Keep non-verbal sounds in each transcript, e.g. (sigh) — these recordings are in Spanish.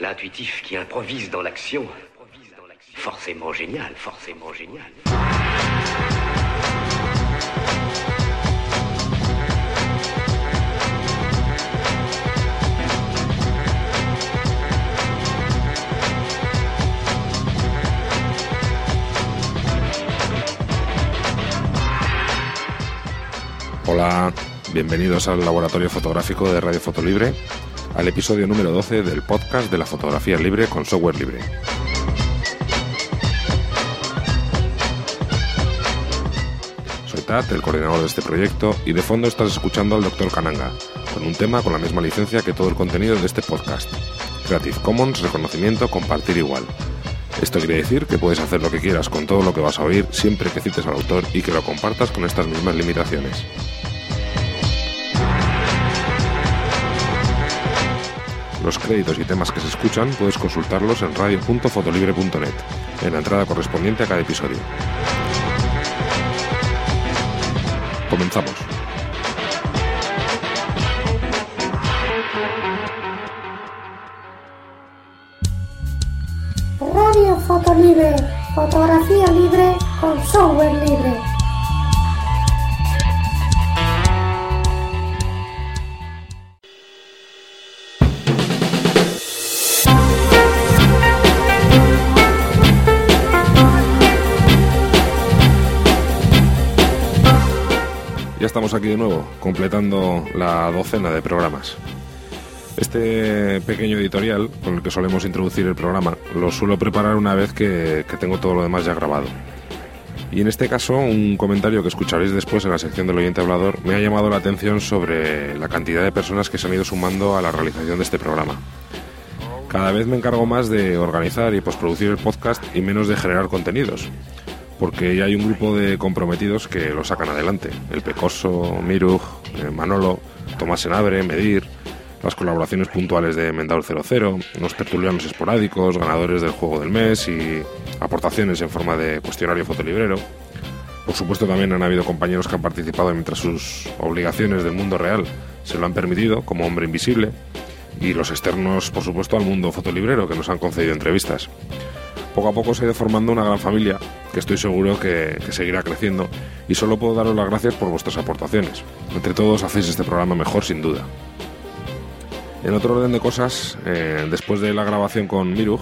L'intuitif qui improvise dans l'action. Forcément génial, forcément génial. Hola, bienvenidos al laboratorio fotográfico de Radio Fotolibre, al episodio número 12 del podcast de la fotografía libre con software libre. Soy Tat, el coordinador de este proyecto, y de fondo estás escuchando al Dr. Kananga, con un tema con la misma licencia que todo el contenido de este podcast. Creative Commons, reconocimiento, compartir igual. Esto quiere decir que puedes hacer lo que quieras con todo lo que vas a oír siempre que cites al autor y que lo compartas con estas mismas limitaciones. Los créditos y temas que se escuchan puedes consultarlos en radio.fotolibre.net, en la entrada correspondiente a cada episodio. Comenzamos. Radio Foto Libre, fotografía libre con software libre. Estamos aquí de nuevo, completando la docena de programas. Este pequeño editorial con el que solemos introducir el programa lo suelo preparar una vez que, que tengo todo lo demás ya grabado. Y en este caso, un comentario que escucharéis después en la sección del oyente hablador me ha llamado la atención sobre la cantidad de personas que se han ido sumando a la realización de este programa. Cada vez me encargo más de organizar y postproducir el podcast y menos de generar contenidos, porque ya hay un grupo de comprometidos que lo sacan adelante. El Pecoso, Miruj, eh, Manolo, Tomás Senabre, Medir, las colaboraciones puntuales de Mendaur 00, los tertulianos esporádicos, ganadores del juego del mes y aportaciones en forma de cuestionario fotolibrero. Por supuesto también han habido compañeros que han participado mientras sus obligaciones del mundo real se lo han permitido, como hombre invisible, y los externos, por supuesto, al mundo fotolibrero que nos han concedido entrevistas. Poco a poco se ha ido formando una gran familia que estoy seguro que, seguirá creciendo y solo puedo daros las gracias por vuestras aportaciones. Entre todos hacéis este programa mejor sin duda. En otro orden de cosas, eh, después de la grabación con Miruj,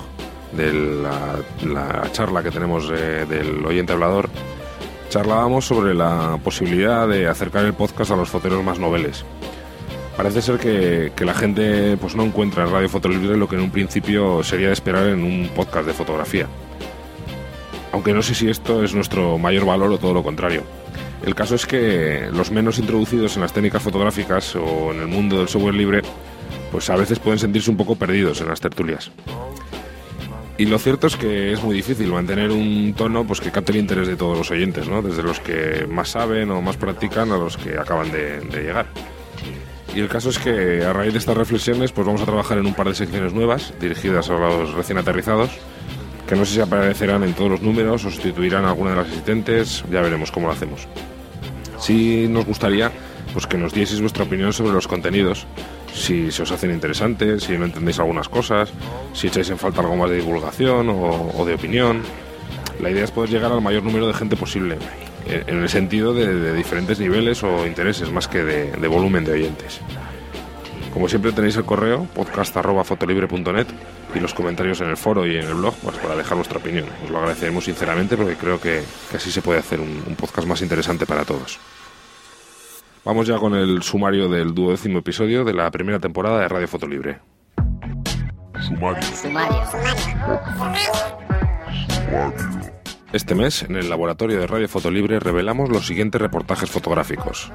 de la, la charla que tenemos eh, del oyente hablador, charlábamos sobre la posibilidad de acercar el podcast a los foteros más noveles. Parece ser que, la gente pues, no encuentra en Radio Fotolibre lo que en un principio sería de esperar en un podcast de fotografía. Aunque no sé si esto es nuestro mayor valor o todo lo contrario. El caso es que los menos introducidos en las técnicas fotográficas o en el mundo del software libre pues a veces pueden sentirse un poco perdidos en las tertulias. Y lo cierto es que es muy difícil mantener un tono pues, que capte el interés de todos los oyentes, ¿no? desde los que más saben o más practican a los que acaban de llegar. Y el caso es que a raíz de estas reflexiones pues vamos a trabajar en un par de secciones nuevas dirigidas a los recién aterrizados, que no sé si aparecerán en todos los números o sustituirán a alguna de las existentes, ya veremos cómo lo hacemos. Sí nos gustaría pues que nos dieseis vuestra opinión sobre los contenidos, si se os hacen interesantes, si no entendéis algunas cosas, si echáis en falta algo más de divulgación o, o de opinión. La idea es poder llegar al mayor número de gente posible, en, el sentido de, de, diferentes niveles o intereses, más que de, de volumen de oyentes. Como siempre tenéis el correo podcast.fotolibre.net y los comentarios en el foro y en el blog pues, para dejar vuestra opinión. Os lo agradeceremos sinceramente porque creo que, que así se puede hacer un, un podcast más interesante para todos. Vamos ya con el sumario del duodécimo episodio de la primera temporada de Radio Fotolibre. Sumario. Sumario. Este mes, en el laboratorio de Radio Fotolibre, revelamos los siguientes reportajes fotográficos.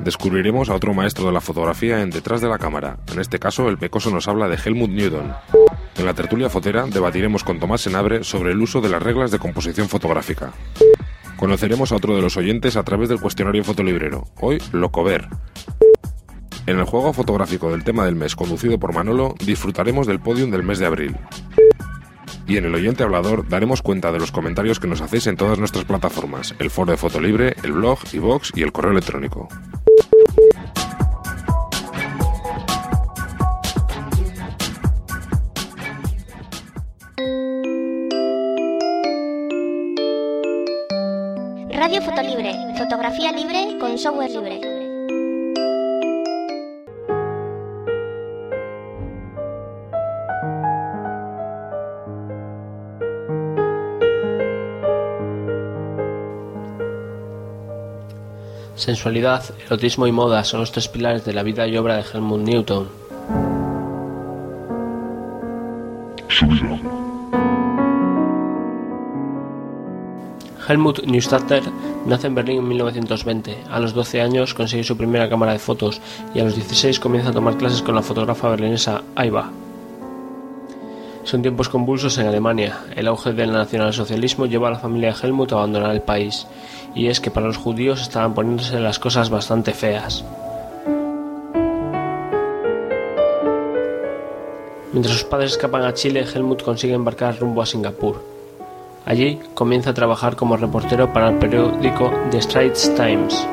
Descubriremos a otro maestro de la fotografía en Detrás de la cámara. En este caso, el pecoso nos habla de Helmut Newton. En la tertulia fotera debatiremos con Tomás Senabre sobre el uso de las reglas de composición fotográfica. Conoceremos a otro de los oyentes a través del cuestionario fotolibrero. Hoy, Locover. En el juego fotográfico del tema del mes conducido por Manolo, disfrutaremos del podium del mes de abril y en el oyente hablador daremos cuenta de los comentarios que nos hacéis en todas nuestras plataformas, el foro de Fotolibre, el blog, iVox y el correo electrónico. Radio Fotolibre, fotografía libre con software libre. Sensualidad, erotismo y moda son los tres pilares de la vida y obra de Helmut Newton. Helmut Neustadter nace en Berlín en 1920. A los 12 años consigue su primera cámara de fotos y a los 16 comienza a tomar clases con la fotógrafa berlinesa Aiva. Son tiempos convulsos en Alemania. El auge del nacionalsocialismo lleva a la familia Helmut a abandonar el país, y es que para los judíos estaban poniéndose las cosas bastante feas. Mientras sus padres escapan a Chile, Helmut consigue embarcar rumbo a Singapur. Allí comienza a trabajar como reportero para el periódico The Straits Times.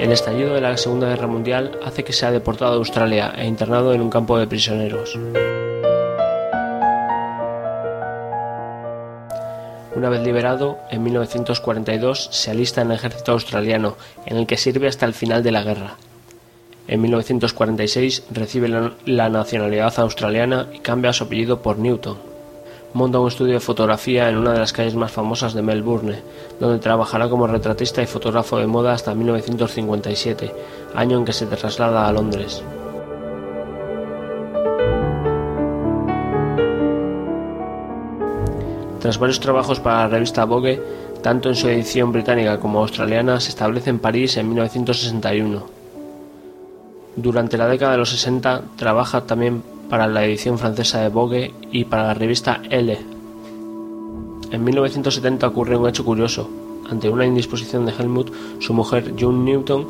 El estallido de la Segunda Guerra Mundial hace que sea deportado a Australia e internado en un campo de prisioneros. Una vez liberado, en 1942 se alista en el ejército australiano, en el que sirve hasta el final de la guerra. En 1946 recibe la nacionalidad australiana y cambia su apellido por Newton. Monta un estudio de fotografía en una de las calles más famosas de Melbourne, donde trabajará como retratista y fotógrafo de moda hasta 1957, año en que se traslada a Londres. Tras varios trabajos para la revista Vogue, tanto en su edición británica como australiana, se establece en París en 1961. Durante la década de los 60 trabaja también para la edición francesa de Vogue y para la revista Elle. En 1970 ocurre un hecho curioso. Ante una indisposición de Helmut, su mujer June Newton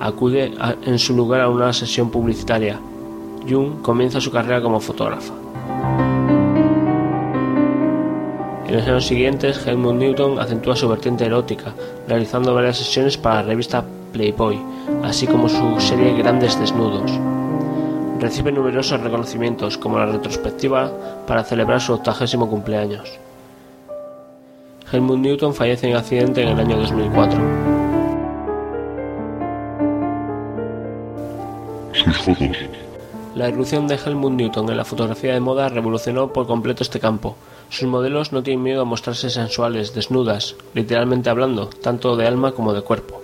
acude en su lugar a una sesión publicitaria. June comienza su carrera como fotógrafa. En los años siguientes, Helmut Newton acentúa su vertiente erótica, realizando varias sesiones para la revista Playboy, así como su serie Grandes Desnudos. Recibe numerosos reconocimientos, como la retrospectiva para celebrar su octagésimo cumpleaños. Helmut Newton fallece en accidente en el año 2004. (laughs) La irrupción de Helmut Newton en la fotografía de moda revolucionó por completo este campo. Sus modelos no tienen miedo a mostrarse sensuales, desnudas, literalmente hablando, tanto de alma como de cuerpo.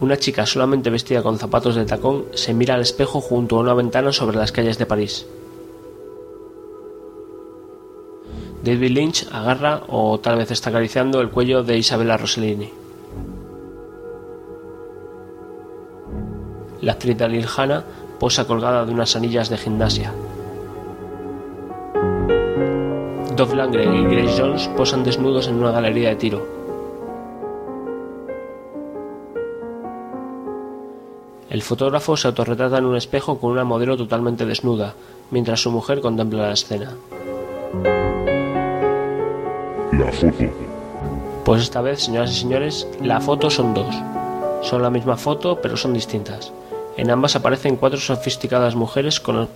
Una chica solamente vestida con zapatos de tacón se mira al espejo junto a una ventana sobre las calles de París. David Lynch agarra o tal vez está acariciando el cuello de Isabella Rossellini. La actriz Dalil Hanna posa colgada de unas anillas de gimnasia. Dov Langren y Grace Jones posan desnudos en una galería de tiro. El fotógrafo se autorretrata en un espejo con una modelo totalmente desnuda, mientras su mujer contempla la escena. La foto. Pues esta vez, señoras y señores, la foto son dos. Son la misma foto, pero son distintas. En ambas aparecen cuatro sofisticadas mujeres con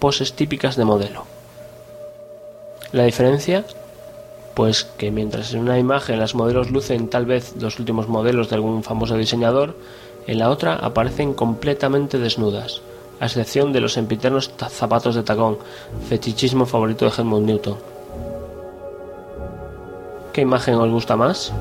poses típicas de modelo. La diferencia, pues que mientras en una imagen las modelos lucen tal vez los últimos modelos de algún famoso diseñador, en la otra aparecen completamente desnudas, a excepción de los empiternos zapatos de tacón, fetichismo favorito de Helmut Newton. ¿Qué imagen os gusta más?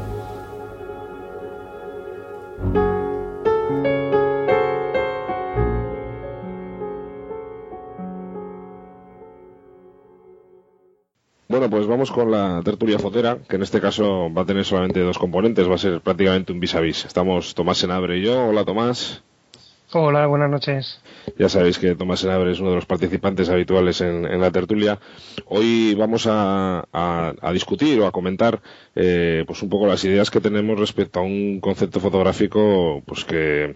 Vamos con la tertulia fotera, que en este caso va a tener solamente dos componentes, va a ser prácticamente un vis a vis. Estamos Tomás Senabre y yo. Hola Tomás. Hola, buenas noches. Ya sabéis que Tomás Senabre es uno de los participantes habituales en, la tertulia. Hoy vamos a, discutir o a comentar eh, pues un poco las ideas que tenemos respecto a un concepto fotográfico pues que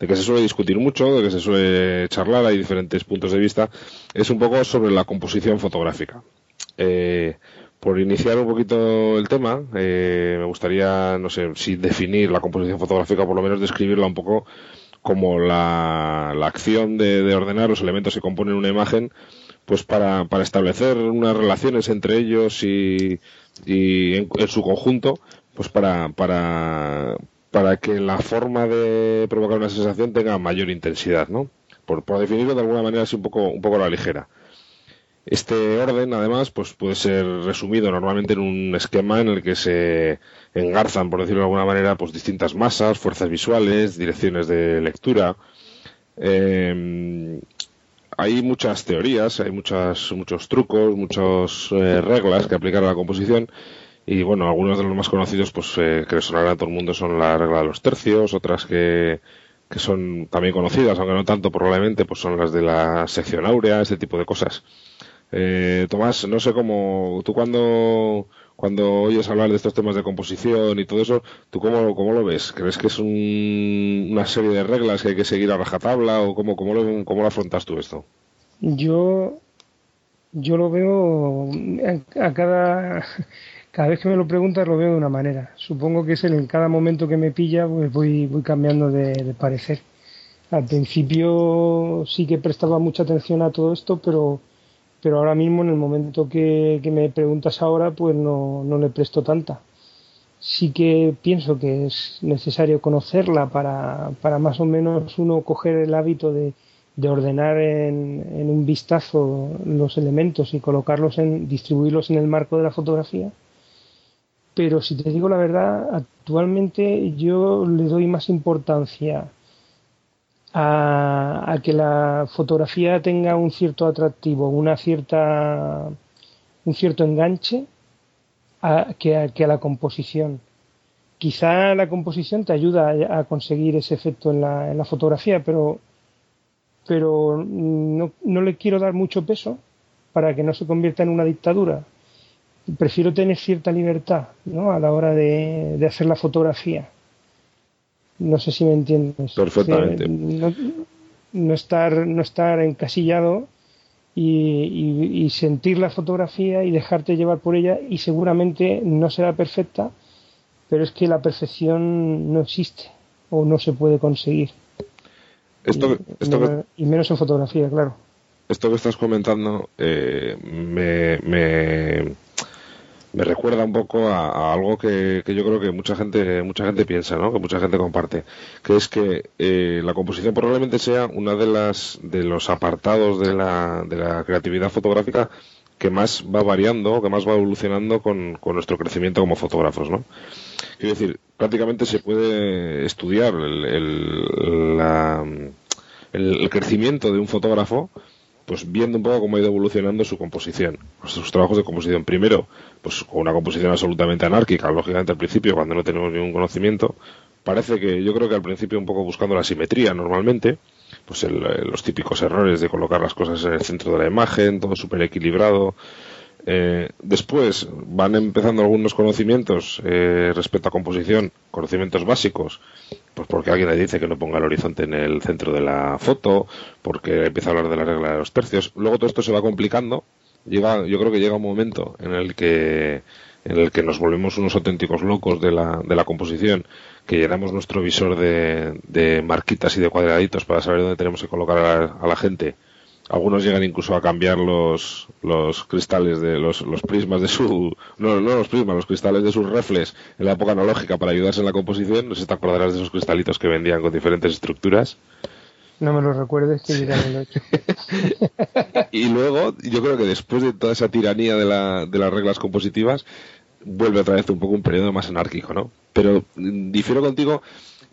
de que se suele discutir mucho, de que se suele charlar, hay diferentes puntos de vista. Es un poco sobre la composición fotográfica. Eh, por iniciar un poquito el tema, eh, me gustaría, no sé, si definir la composición fotográfica, por lo menos describirla un poco como la, acción de, ordenar los elementos que componen una imagen, pues para, establecer unas relaciones entre ellos y, en, su conjunto, pues para, para, para que la forma de provocar una sensación tenga mayor intensidad, ¿no? Por, por definirlo de alguna manera así un poco, un poco a la ligera. Este orden, además, pues puede ser resumido normalmente en un esquema en el que se engarzan, por decirlo de alguna manera, pues distintas masas, fuerzas visuales, direcciones de lectura. Eh, hay muchas teorías, hay muchas, muchos trucos, muchas eh, reglas que aplicar a la composición. Y bueno, algunos de los más conocidos, pues eh, que sonará a todo el mundo, son la regla de los tercios, otras que, que son también conocidas, aunque no tanto probablemente, pues son las de la sección áurea, ese tipo de cosas. Eh, Tomás, no sé cómo, tú cuando, cuando oyes hablar de estos temas de composición y todo eso, ¿tú cómo, cómo lo ves? ¿Crees que es una serie de reglas que hay que seguir a rajatabla o cómo, cómo, lo, cómo lo afrontas tú esto? Yo, yo lo veo a, cada, cada vez que me lo preguntas lo veo de una manera. Supongo que es en cada momento que me pilla pues voy, voy cambiando de, de parecer. Al principio sí que prestaba mucha atención a todo esto, pero pero ahora mismo en el momento que, me preguntas ahora pues no, no, le presto tanta. Sí que pienso que es necesario conocerla para, para más o menos uno coger el hábito de, de ordenar en, en, un vistazo los elementos y colocarlos en, distribuirlos en el marco de la fotografía. Pero si te digo la verdad, actualmente yo le doy más importancia a, que la fotografía tenga un cierto atractivo, una cierta, un cierto enganche a, que, a, la composición. Quizá la composición te ayuda a, conseguir ese efecto en la, en la fotografía, pero, pero no, no, le quiero dar mucho peso para que no se convierta en una dictadura. Prefiero tener cierta libertad ¿no? a la hora de, de hacer la fotografía no sé si me entiendes. Perfectamente. no, estar, no estar encasillado y, y, sentir la fotografía y dejarte llevar por ella y seguramente no será perfecta, pero es que la perfección no existe o no se puede conseguir. Esto, esto y menos en fotografía, claro. Esto que estás comentando eh, me, me me recuerda un poco a, algo que, yo creo que mucha gente mucha gente piensa ¿no? que mucha gente comparte que es que eh, la composición probablemente sea una de las de los apartados de la, de la creatividad fotográfica que más va variando que más va evolucionando con, nuestro crecimiento como fotógrafos ¿no? quiero decir prácticamente se puede estudiar el, el, el crecimiento de un fotógrafo pues viendo un poco cómo ha ido evolucionando su composición, sus trabajos de composición. Primero, pues con una composición absolutamente anárquica, lógicamente al principio, cuando no tenemos ningún conocimiento. Parece que yo creo que al principio un poco buscando la simetría normalmente, pues los típicos errores de colocar las cosas en el centro de la imagen, todo súper equilibrado, eh, después van empezando algunos conocimientos eh, respecto a composición, conocimientos básicos, pues porque alguien le dice que no ponga el horizonte en el centro de la foto, porque empieza a hablar de la regla de los tercios. Luego todo esto se va complicando. Llega, yo creo que llega un momento en el que en el que nos volvemos unos auténticos locos de la, de la composición, que llenamos nuestro visor de, de marquitas y de cuadraditos para saber dónde tenemos que colocar a la gente algunos llegan incluso a cambiar los, los cristales de los, los prismas de su no, no los prismas los cristales de sus reflex en la época analógica para ayudarse en la composición. No sé si te acordarás de esos cristalitos que vendían con diferentes estructuras. No me lo recuerdes que ya lo he hecho. (laughs) Y luego yo creo que después de toda esa tiranía de, la, de las reglas compositivas vuelve otra vez un poco un periodo más anárquico no pero difiero contigo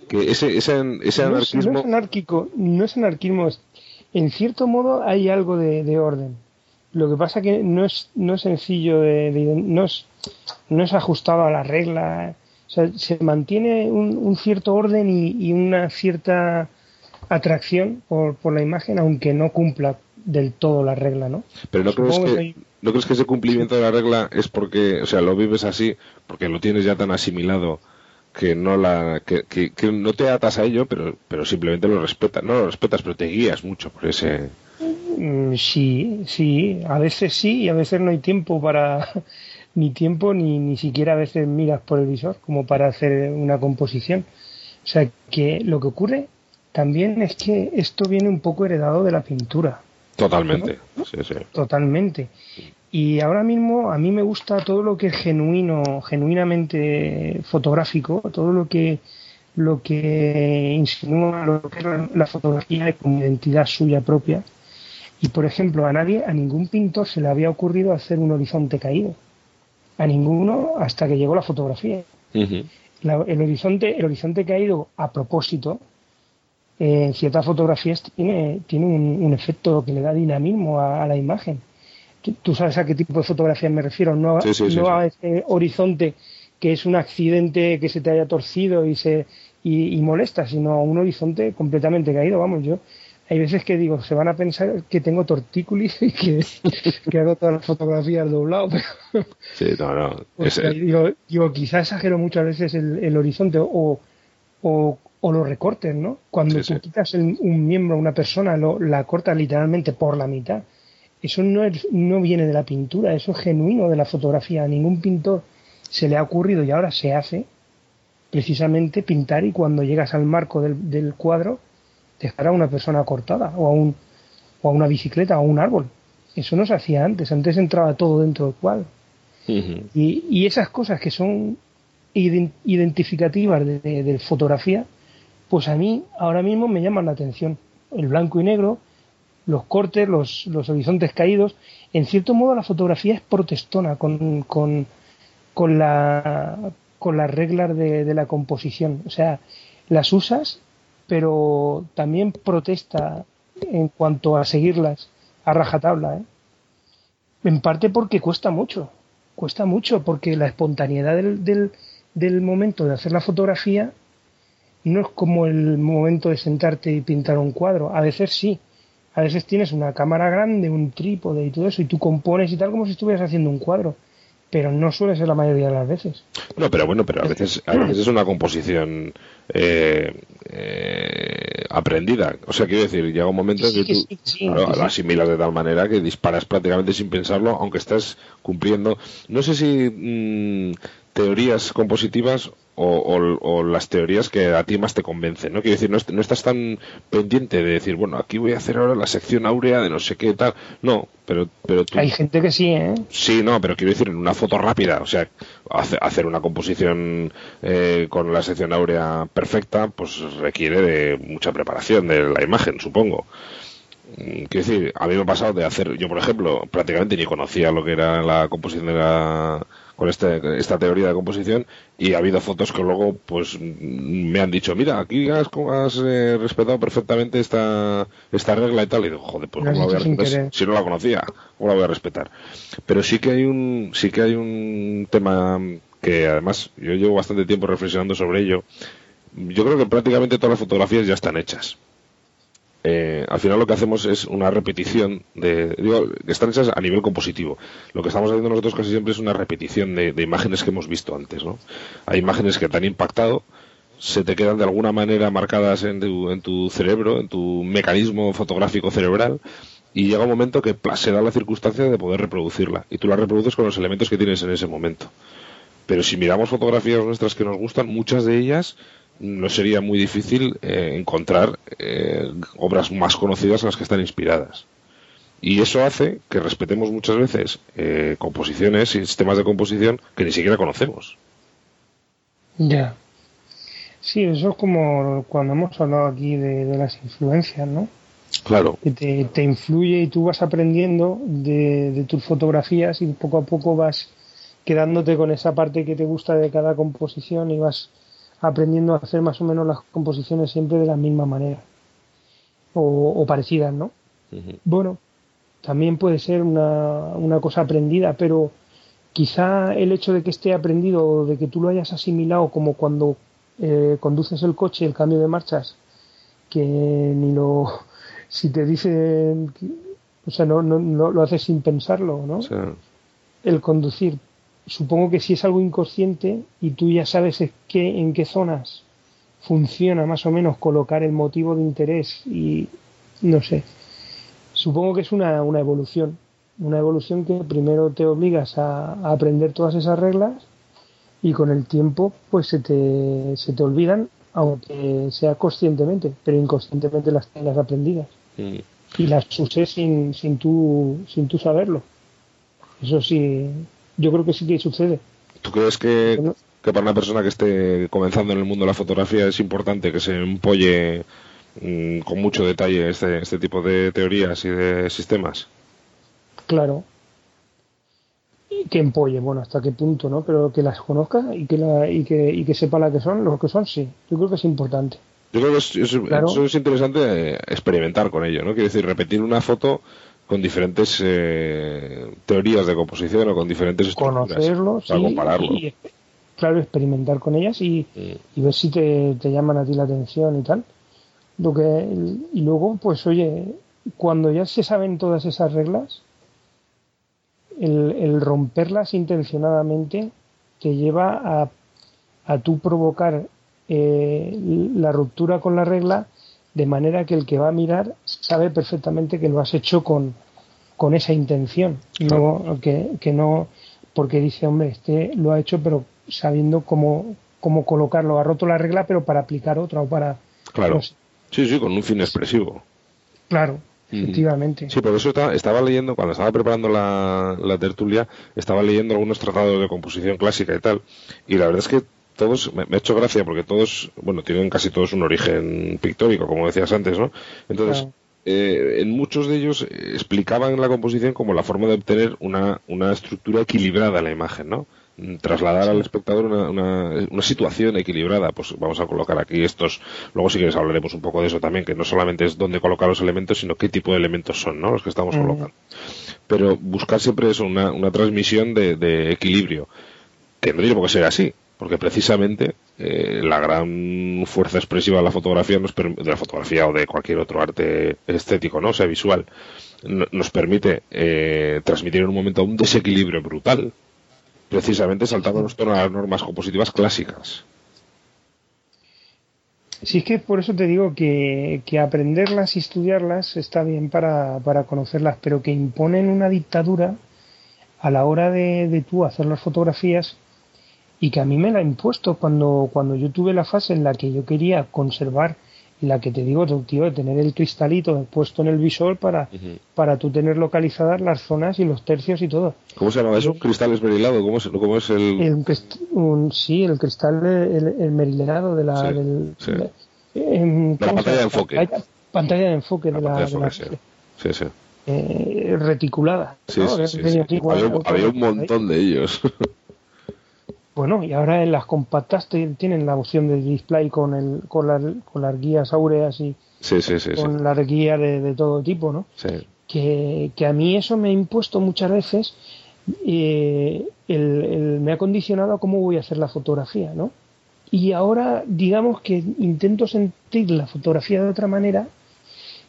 que ese, ese, ese anarquismo no es anárquico no es anarquismo en cierto modo hay algo de, orden. Lo que pasa que no es, no es sencillo, de, no, es, no es ajustado a la regla. O sea, se mantiene un, cierto orden y, una cierta atracción por, por la imagen, aunque no cumpla del todo la regla, ¿no? Pero no crees que, ¿no crees que ese cumplimiento de la regla es porque, o sea, lo vives así, porque lo tienes ya tan asimilado que no la que, que, no te atas a ello pero pero simplemente lo respetas no lo respetas pero te guías mucho por ese mm, sí sí a veces sí y a veces no hay tiempo para (laughs) ni tiempo ni ni siquiera a veces miras por el visor como para hacer una composición. O sea que lo que ocurre también es que esto viene un poco heredado de la pintura. Totalmente totalmente Y ahora mismo a mí me gusta todo lo que es genuino, genuinamente fotográfico, todo lo que lo que insinúa lo que es la fotografía como identidad suya propia. Y por ejemplo, a nadie, a ningún pintor se le había ocurrido hacer un horizonte caído. A ninguno hasta que llegó la fotografía. el horizonte, el horizonte caído a propósito, en ciertas fotografías tiene, tiene un, efecto que le da dinamismo a, la imagen. Tú sabes a qué tipo de fotografía me refiero, no, no a ese horizonte que es un accidente que se te haya torcido y se y, molesta, sino a un horizonte completamente caído. Vamos, yo hay veces que digo, se van a pensar que tengo tortícolis y (laughs) que, hago todas las fotografías doblado. Pero, sí, no, no. digo, quizás exagero muchas veces el, horizonte o, o, los recortes, ¿no? Cuando tú quitas un miembro a una persona, lo, la cortas literalmente por la mitad. Eso no, es, no viene de la pintura, eso es genuino de la fotografía. A ningún pintor se le ha ocurrido y ahora se hace precisamente pintar y cuando llegas al marco del, cuadro dejar a una persona cortada o a, un, o a una bicicleta o a un árbol. Eso no se hacía antes, antes entraba todo dentro del cuadro. y, esas cosas que son identificativas de, fotografía, pues a mí ahora mismo me llaman la atención. El blanco y negro, los cortes, los, los horizontes caídos. En cierto modo la fotografía es protestona con, con, con la con las reglas de, la composición. O sea, las usas, pero también protesta en cuanto a seguirlas a rajatabla. ¿eh? En parte porque cuesta mucho. Cuesta mucho porque la espontaneidad del, del, momento de hacer la fotografía no es como el momento de sentarte y pintar un cuadro. A veces sí. A veces tienes una cámara grande, un trípode y todo eso, y tú compones y tal como si estuvieras haciendo un cuadro pero no suele ser la mayoría de las veces. No, pero bueno, pero a veces, a veces es una composición eh, eh, aprendida. O sea, quiero decir, llega un momento en que tú lo asimilas de tal manera que disparas prácticamente sin pensarlo, aunque estás cumpliendo. No sé si mm, teorías compositivas o, las teorías que a ti más te convencen, ¿no? Quiero decir, no, estás tan pendiente de decir, bueno, aquí voy a hacer ahora la sección áurea de no sé qué tal. No, pero, pero Hay gente que sí, ¿eh? Sí, no, pero quiero decir, en una foto rápida, o sea, hacer una composición eh, con la sección áurea perfecta, pues requiere de mucha preparación de la imagen, supongo. Quiero decir, a mí me ha pasado de hacer, yo por ejemplo, prácticamente ni conocía lo que era la composición de la con este, esta teoría de composición y ha habido fotos que luego pues me han dicho mira aquí has, has eh, respetado perfectamente esta esta regla y tal y digo joder pues ¿cómo la voy a respetar? si no la conocía cómo la voy a respetar pero sí que hay un sí que hay un tema que además yo llevo bastante tiempo reflexionando sobre ello. Yo creo que prácticamente todas las fotografías ya están hechas eh, al final lo que hacemos es una repetición de, digo, están hechas a nivel compositivo. Lo que estamos haciendo nosotros casi siempre es una repetición de, imágenes que hemos visto antes, ¿no? Hay imágenes que te han impactado, se te quedan de alguna manera marcadas en tu, en tu cerebro, en tu mecanismo fotográfico cerebral, y llega un momento que se da la circunstancia de poder reproducirla, y tú la reproduces con los elementos que tienes en ese momento. Pero si miramos fotografías nuestras que nos gustan, muchas de ellas no sería muy difícil eh, encontrar eh, obras más conocidas en las que están inspiradas. Y eso hace que respetemos muchas veces eh, composiciones y sistemas de composición que ni siquiera conocemos. Ya. Sí, eso es como cuando hemos hablado aquí de, las influencias, ¿no? Claro. Que te, influye y tú vas aprendiendo de, de tus fotografías y poco a poco vas quedándote con esa parte que te gusta de cada composición y vas aprendiendo a hacer más o menos las composiciones siempre de la misma manera o, parecidas, ¿no? Bueno, también puede ser una, una, cosa aprendida, pero quizá el hecho de que esté aprendido o de que tú lo hayas asimilado como cuando eh, conduces el coche, el cambio de marchas, que ni lo. (laughs) Si te dicen. O sea, no, no, no lo haces sin pensarlo, ¿no? El conducir supongo que si es algo inconsciente y tú ya sabes qué, en qué zonas funciona más o menos colocar el motivo de interés y no sé, supongo que es una, una evolución, una evolución que primero te obligas a, aprender todas esas reglas y con el tiempo pues se te, se te olvidan aunque sea conscientemente, pero inconscientemente las tengas aprendidas. Mm. Y las uses sin, sin, tú, sin tú saberlo. Eso sí, yo creo que sí que sucede. ¿Tú crees que, que para una persona que esté comenzando en el mundo de la fotografía es importante que se empolle mm, con mucho detalle este, este tipo de teorías y de sistemas? Claro. Y que empolle, bueno, hasta qué punto, ¿no? Pero que las conozca y que, la, y que, y que sepa la que son, lo que son, sí. Yo creo que es importante. Yo creo que es, es- Claro. eso es interesante eh, experimentar con ello, ¿no? Quiere decir, repetir una foto con diferentes eh, teorías de composición o con diferentes estructuras. Conocerlo, para sí. compararlo. Y, claro, experimentar con ellas y, Mm. y ver si te, te llaman a ti la atención y tal. Lo que, y luego, pues oye, cuando ya se saben todas esas reglas, el, el romperlas intencionadamente te lleva a, a tú provocar eh, la ruptura con la regla de manera que el que va a mirar sabe perfectamente que lo has hecho con, con esa intención, no que, que no porque dice hombre este lo ha hecho pero sabiendo cómo, cómo colocarlo, ha roto la regla pero para aplicar otra o para Claro. no sé. Sí, sí, con un fin expresivo. claro, Mm. efectivamente. Sí, por eso estaba, estaba leyendo, cuando estaba preparando la, la tertulia, estaba leyendo algunos tratados de composición clásica y tal. Y la verdad es que todos, me, me ha hecho gracia porque todos, bueno, tienen casi todos un origen pictórico, como decías antes, ¿no? Entonces, Claro. eh, en muchos de ellos explicaban la composición como la forma de obtener una, una estructura equilibrada en la imagen, ¿no? Trasladar al espectador una, una, una situación equilibrada. Pues vamos a colocar aquí estos. Luego, si quieres, hablaremos un poco de eso también, que no solamente es dónde colocar los elementos, sino qué tipo de elementos son, ¿no? Los que estamos Mm. colocando. Pero buscar siempre eso, una, una transmisión de, de equilibrio. Que no por qué ser así, porque precisamente eh, la gran fuerza expresiva de la fotografía, nos de o de cualquier otro arte estético, ¿no? Sea, visual, no- nos permite eh, transmitir en un momento un desequilibrio brutal, precisamente saltándonos todas las normas compositivas clásicas. Sí, es que por eso te digo que, que aprenderlas y estudiarlas está bien para, para conocerlas, pero que imponen una dictadura a la hora de, de tú hacer las fotografías y que a mí me la ha impuesto cuando, cuando yo tuve la fase en la que yo quería conservar y la que te digo, tío, de tener el cristalito puesto en el visor para, para tú tener localizadas las zonas y los tercios y todo. ¿Cómo se llama eso? ¿Cristal esmerilado? ¿Cómo es, cómo es el...? Un- sí, el cristal, el, el merilenado de la, Sí, del, sí. de- em, De la ¿cómo se pantalla de enfoque. Pantalla, pantalla de enfoque La de la, de sí. Sí, sí. eh, reticulada. Sí, ¿no? Había, un- había un montón de ellos. Bueno, y ahora en las compactas tienen la opción de display con, el, con, las, con las guías áureas y Sí, sí, sí. sí. con las guías de, de todo tipo, ¿no? Sí. que, que a mí eso me ha impuesto muchas veces, eh, el, el- me ha condicionado a cómo voy a hacer la fotografía, ¿no? Y ahora, digamos que intento sentir la fotografía de otra manera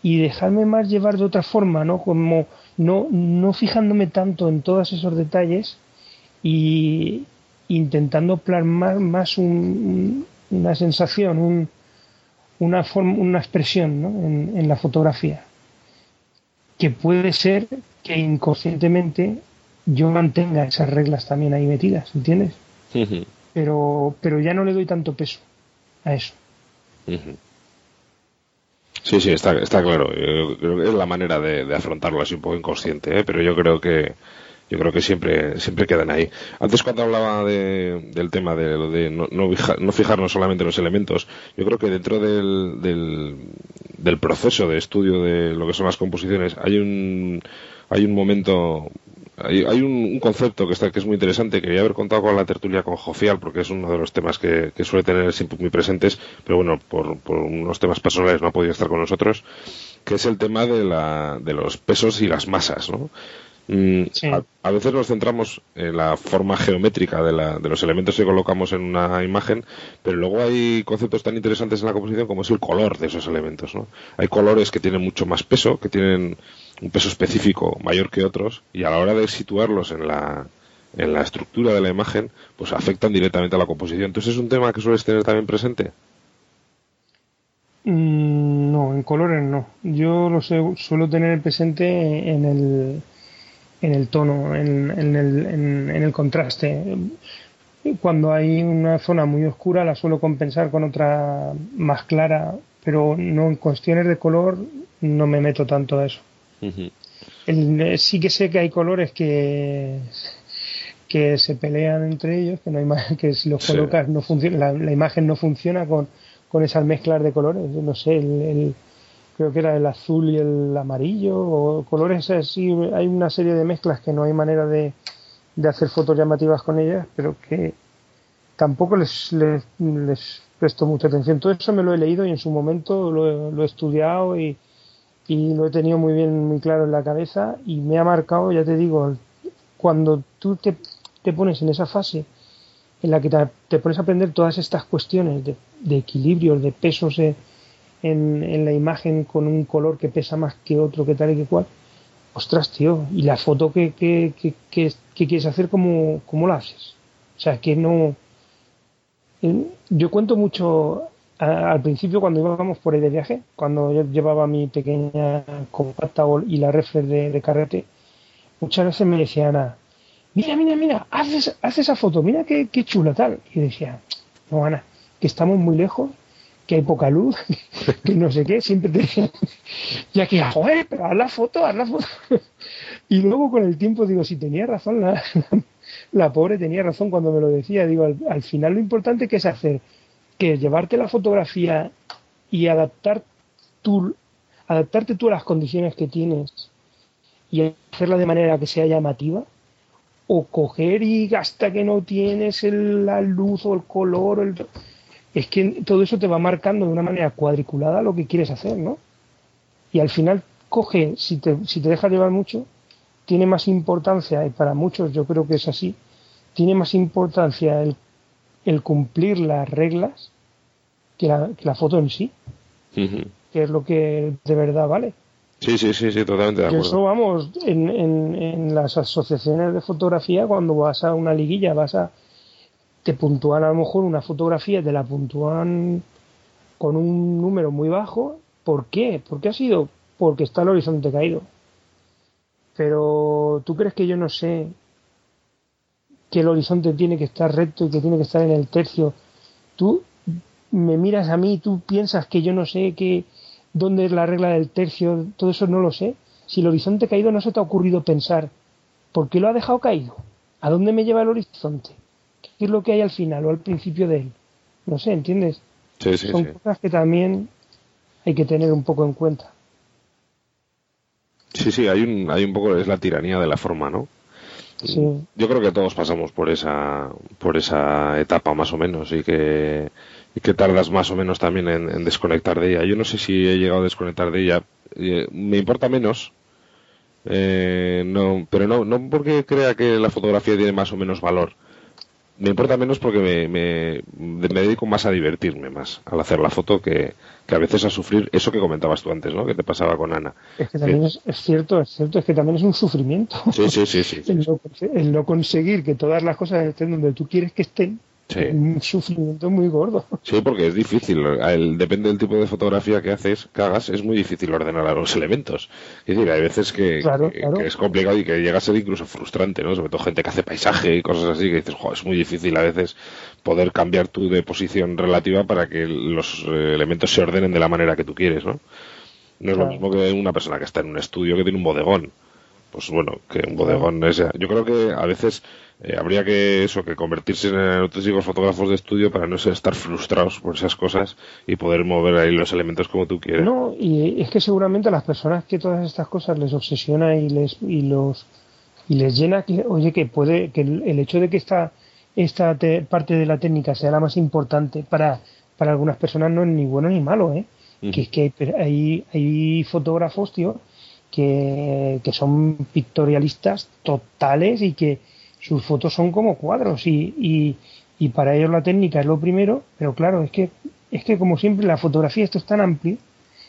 y dejarme más llevar de otra forma, ¿no? Como no, no fijándome tanto en todos esos detalles y intentando plasmar más un- un- una sensación, un, una, forma, una expresión ¿no? en, en la fotografía que puede ser que inconscientemente yo mantenga esas reglas también ahí metidas, ¿entiendes? Pero, pero ya no le doy tanto peso a eso. Sí, sí, está, está claro. Yo creo que es la manera de, de afrontarlo así un poco inconsciente, ¿eh? pero yo creo que yo creo que siempre siempre quedan ahí. Antes cuando hablaba de- del tema de de no, no, fija- no fijarnos solamente en los elementos, yo creo que dentro del, del, del proceso de estudio de lo que son las composiciones hay un hay un momento hay, hay un, un concepto que está que es muy interesante quería haber contado con la tertulia con Jofial porque es uno de los temas que, que suele tener siempre muy presentes pero bueno por, por unos temas personales no ha podido estar con nosotros que es el tema de la de los pesos y las masas ¿no? Mm, Sí. a, a veces nos centramos en la forma geométrica de, la- de los elementos que colocamos en una imagen, pero luego hay conceptos tan interesantes en la composición como es el color de esos elementos. ¿no? Hay colores que tienen mucho más peso, que tienen un peso específico mayor que otros, y a la hora de situarlos en la, en la estructura de la imagen, pues afectan directamente a la composición. Entonces es un tema que sueles tener también presente. Mm, No, en colores no. Yo lo suelo tener presente en el, en el tono, en, en el, en, en el contraste. Cuando hay una zona muy oscura la suelo compensar con otra más clara, pero no en cuestiones de color no me meto tanto a eso. El- sí que sé que hay colores que que se pelean entre ellos, que no hay más, que si los Sí. colocas no funciona, la, la imagen no funciona con, con esas mezclas de colores. No sé, el, el- creo que era el azul y el amarillo o colores así. Hay una serie de mezclas que no hay manera de, de hacer fotos llamativas con ellas, pero que tampoco les, les, presto mucha atención. Todo eso me lo he leído y en su momento lo, lo he estudiado y, y lo he tenido muy bien, muy claro en la cabeza y me ha marcado, ya te digo, cuando tú te, te pones en esa fase en la que te, pones a aprender todas estas cuestiones de, de equilibrios, de pesos eh, en, en la imagen con un color que pesa más que otro, que tal y que cual, ostras, tío, y la foto que, que, que, que- quieres hacer, ¿cómo, ¿cómo la haces? O sea, que no... eh, Yo cuento mucho a- al principio cuando íbamos por ahí de viaje, cuando yo llevaba mi pequeña compacta y la reflex de, carrete, muchas veces me decía Ana, mira, mira, mira, haz, haz esa foto, mira qué, qué chula tal. Y decía, no, Ana, que estamos muy lejos, que hay poca luz, (laughs) que no sé qué, siempre te ya que, joder, pero haz la foto, haz la foto. (laughs) Y luego con el tiempo digo, si tenía razón, la, (laughs) la pobre tenía razón cuando me lo decía, digo, al, al final lo importante que es hacer, que llevarte la fotografía y adaptar tú, adaptarte tú a las condiciones que tienes y hacerla de manera que sea llamativa o coger y hasta que no tienes el- la luz o el color o el- es que todo eso te va marcando de una manera cuadriculada lo que quieres hacer ¿no? y al final coge si te, si te dejas llevar mucho tiene más importancia y para muchos yo creo que es así tiene más importancia el, el cumplir las reglas que la, que la foto en sí que es lo que de verdad vale Sí, sí, sí, sí, totalmente de acuerdo. eso, vamos, en, en, en las asociaciones de fotografía, cuando vas a una liguilla, vas a. Te puntúan a lo mejor una fotografía, te la puntúan con un número muy bajo. ¿Por qué? ¿Por qué ha sido? Porque está el horizonte caído. Pero tú crees que yo no sé que el horizonte tiene que estar recto y que tiene que estar en el tercio. Tú me miras a mí y tú piensas que yo no sé que dónde es la regla del tercio, todo eso no lo sé. Si el horizonte caído no se te ha ocurrido pensar, ¿por qué lo ha dejado caído? ¿A dónde me lleva el horizonte? ¿Qué es lo que hay al final o al principio de él? No sé, ¿entiendes? Sí, sí, Son sí. cosas que también hay que tener un poco en cuenta. Sí, sí, hay un, hay un poco, es la tiranía de la forma, ¿no? Sí. Yo creo que todos pasamos por esa, por esa etapa más o menos y que, y que tardas más o menos también en, en desconectar de ella. Yo no sé si he llegado a desconectar de ella. Eh, me importa menos, eh, no, pero no, no porque crea que la fotografía tiene más o menos valor. Me importa menos porque me, me, me dedico más a divertirme más al hacer la foto que, que a veces a sufrir eso que comentabas tú antes, ¿no? Que te pasaba con Ana. Es que también es, es cierto, es cierto, es que también es un sufrimiento. Sí, sí, sí, sí. sí. (laughs) El no, el no conseguir que todas las cosas estén donde tú quieres que estén, Sí. un sufrimiento muy gordo. Sí, porque es difícil. El- depende del tipo de fotografía que haces, que hagas, es muy difícil ordenar a los elementos. Es decir, hay veces que, Claro, que- claro. que es complicado y que llega a ser incluso frustrante, ¿no? Sobre todo gente que hace paisaje y cosas así, que dices, "Jo, es muy difícil a veces poder cambiar tú de posición relativa para que los eh, elementos se ordenen de la manera que tú quieres, ¿no? No es lo mismo que una persona que está en un estudio que tiene un bodegón. Pues bueno, que un bodegón es... Yo creo que a veces eh, habría que eso, que convertirse en auténticos fotógrafos de estudio para no estar frustrados por esas cosas y poder mover ahí los elementos como tú quieres. No, y es que seguramente a las personas que todas estas cosas les obsesiona y les y los y les llena que oye que puede que el, el hecho de que esta esta te- parte de la técnica sea la más importante para para algunas personas no es ni bueno ni malo, ¿eh? Que es que hay, hay hay fotógrafos, tío, que, que son pictorialistas totales y que sus fotos son como cuadros y, y, y para ellos la técnica es lo primero, pero claro, es que es que como siempre la fotografía esto es tan amplio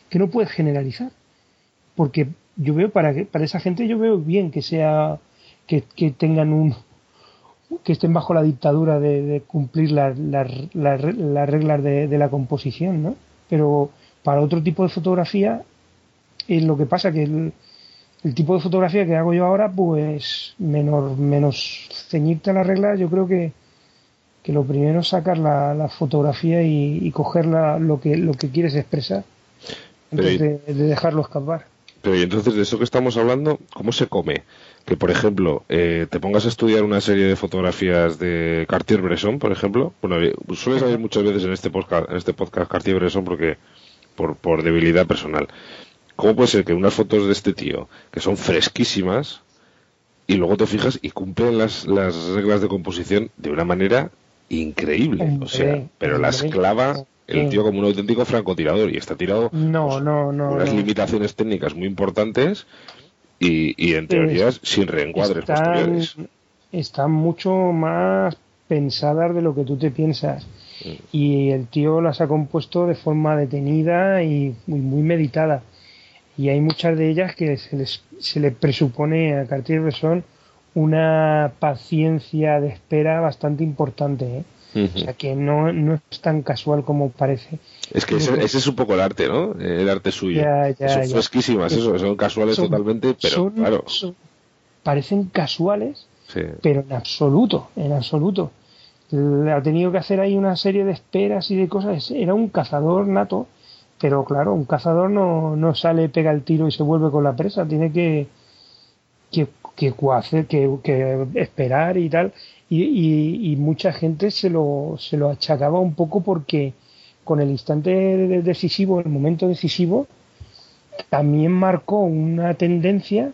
que no puedes generalizar. Porque yo veo para que, para esa gente yo veo bien que sea que, que tengan un que estén bajo la dictadura de, cumplir las re- las reglas de, de la composición, ¿no? Pero para otro tipo de fotografía es lo que pasa que el, el tipo de fotografía que hago yo ahora, pues menos, menos ceñirte a las reglas, yo creo que, que lo primero es sacar la, la fotografía y, y coger la- lo, que, lo que quieres expresar antes de dejarlo escapar. Pero y entonces de eso que estamos hablando, ¿cómo se come? Que por ejemplo, eh, te pongas a estudiar una serie de fotografías de Cartier-Bresson, por ejemplo. Bueno, eh, suele salir muchas veces en este podcast, en este podcast Cartier-Bresson porque por, por debilidad personal. ¿Cómo puede ser que unas fotos de este tío, que son fresquísimas, y luego te fijas y cumplen las, las reglas de composición de una manera increíble? O sea, pero las clava el tío como un auténtico francotirador y está tirado No, pues, no, no. unas limitaciones técnicas muy importantes y, y en teorías sin reencuadres están, posteriores. están mucho más pensadas de lo que tú te piensas. Mm. Y el tío las ha compuesto de forma detenida y muy, muy meditada. Y hay muchas de ellas que se, les, se le presupone a Cartier-Bresson una paciencia de espera bastante importante. ¿eh? O sea que no, no es tan casual como parece. Es que ese, ese es un poco el arte, ¿no? El arte suyo. Ya, ya, son ya. fresquísimas, eso, son casuales Son- totalmente, pero son- claro. son- parecen casuales, Sí. pero en absoluto, en absoluto. Ha tenido que hacer ahí una serie de esperas y de cosas. Era un cazador nato, pero claro, un cazador no, no sale, pega el tiro y se vuelve con la presa. Tiene que, que, que, hacer, que, esperar y tal. Y, y, y mucha gente se lo, se lo achacaba un poco porque con el instante de- decisivo, el momento decisivo, también marcó una tendencia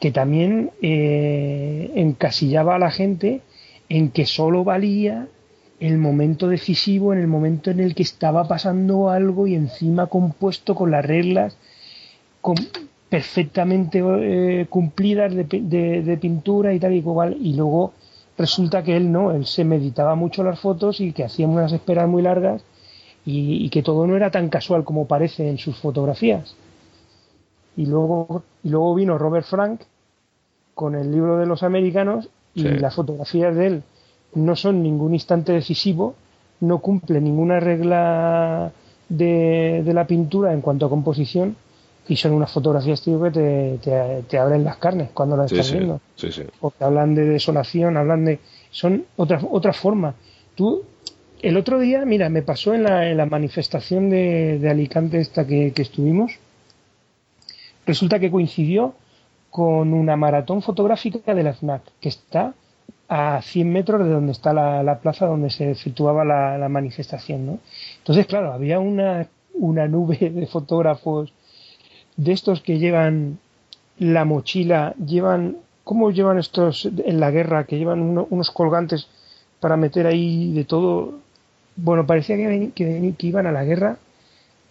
que también eh, encasillaba a la gente en que solo valía el momento decisivo, en el momento en el que estaba pasando algo y encima compuesto con las reglas con- perfectamente eh, cumplidas de, pi- de- de pintura y tal y cual. Y luego resulta que él no, él se meditaba mucho las fotos y que hacía unas esperas muy largas y, y que todo no era tan casual como parece en sus fotografías. Y luego, y luego vino Robert Frank con el libro de los americanos y Sí. las fotografías de él no son ningún instante decisivo, no cumple ninguna regla de, de la pintura en cuanto a composición y son unas fotografías tío, que te, te, te abren las carnes cuando las Sí, estás sí, viendo. sí, porque hablan de desolación, hablan de... Son otra, otra forma. Tú, el otro día, mira, me pasó en la, en la manifestación de, de Alicante esta que, que estuvimos, resulta que coincidió con una maratón fotográfica de la FNAC, que está a 100 metros de donde está la, la plaza donde se efectuaba la, manifestación, ¿no? Entonces, claro, había una, una nube (laughs) de fotógrafos de estos que llevan la mochila, llevan, ¿cómo llevan estos en la guerra? Que llevan uno- unos colgantes para meter ahí de todo. Bueno, parecía que, ven- que iban a la guerra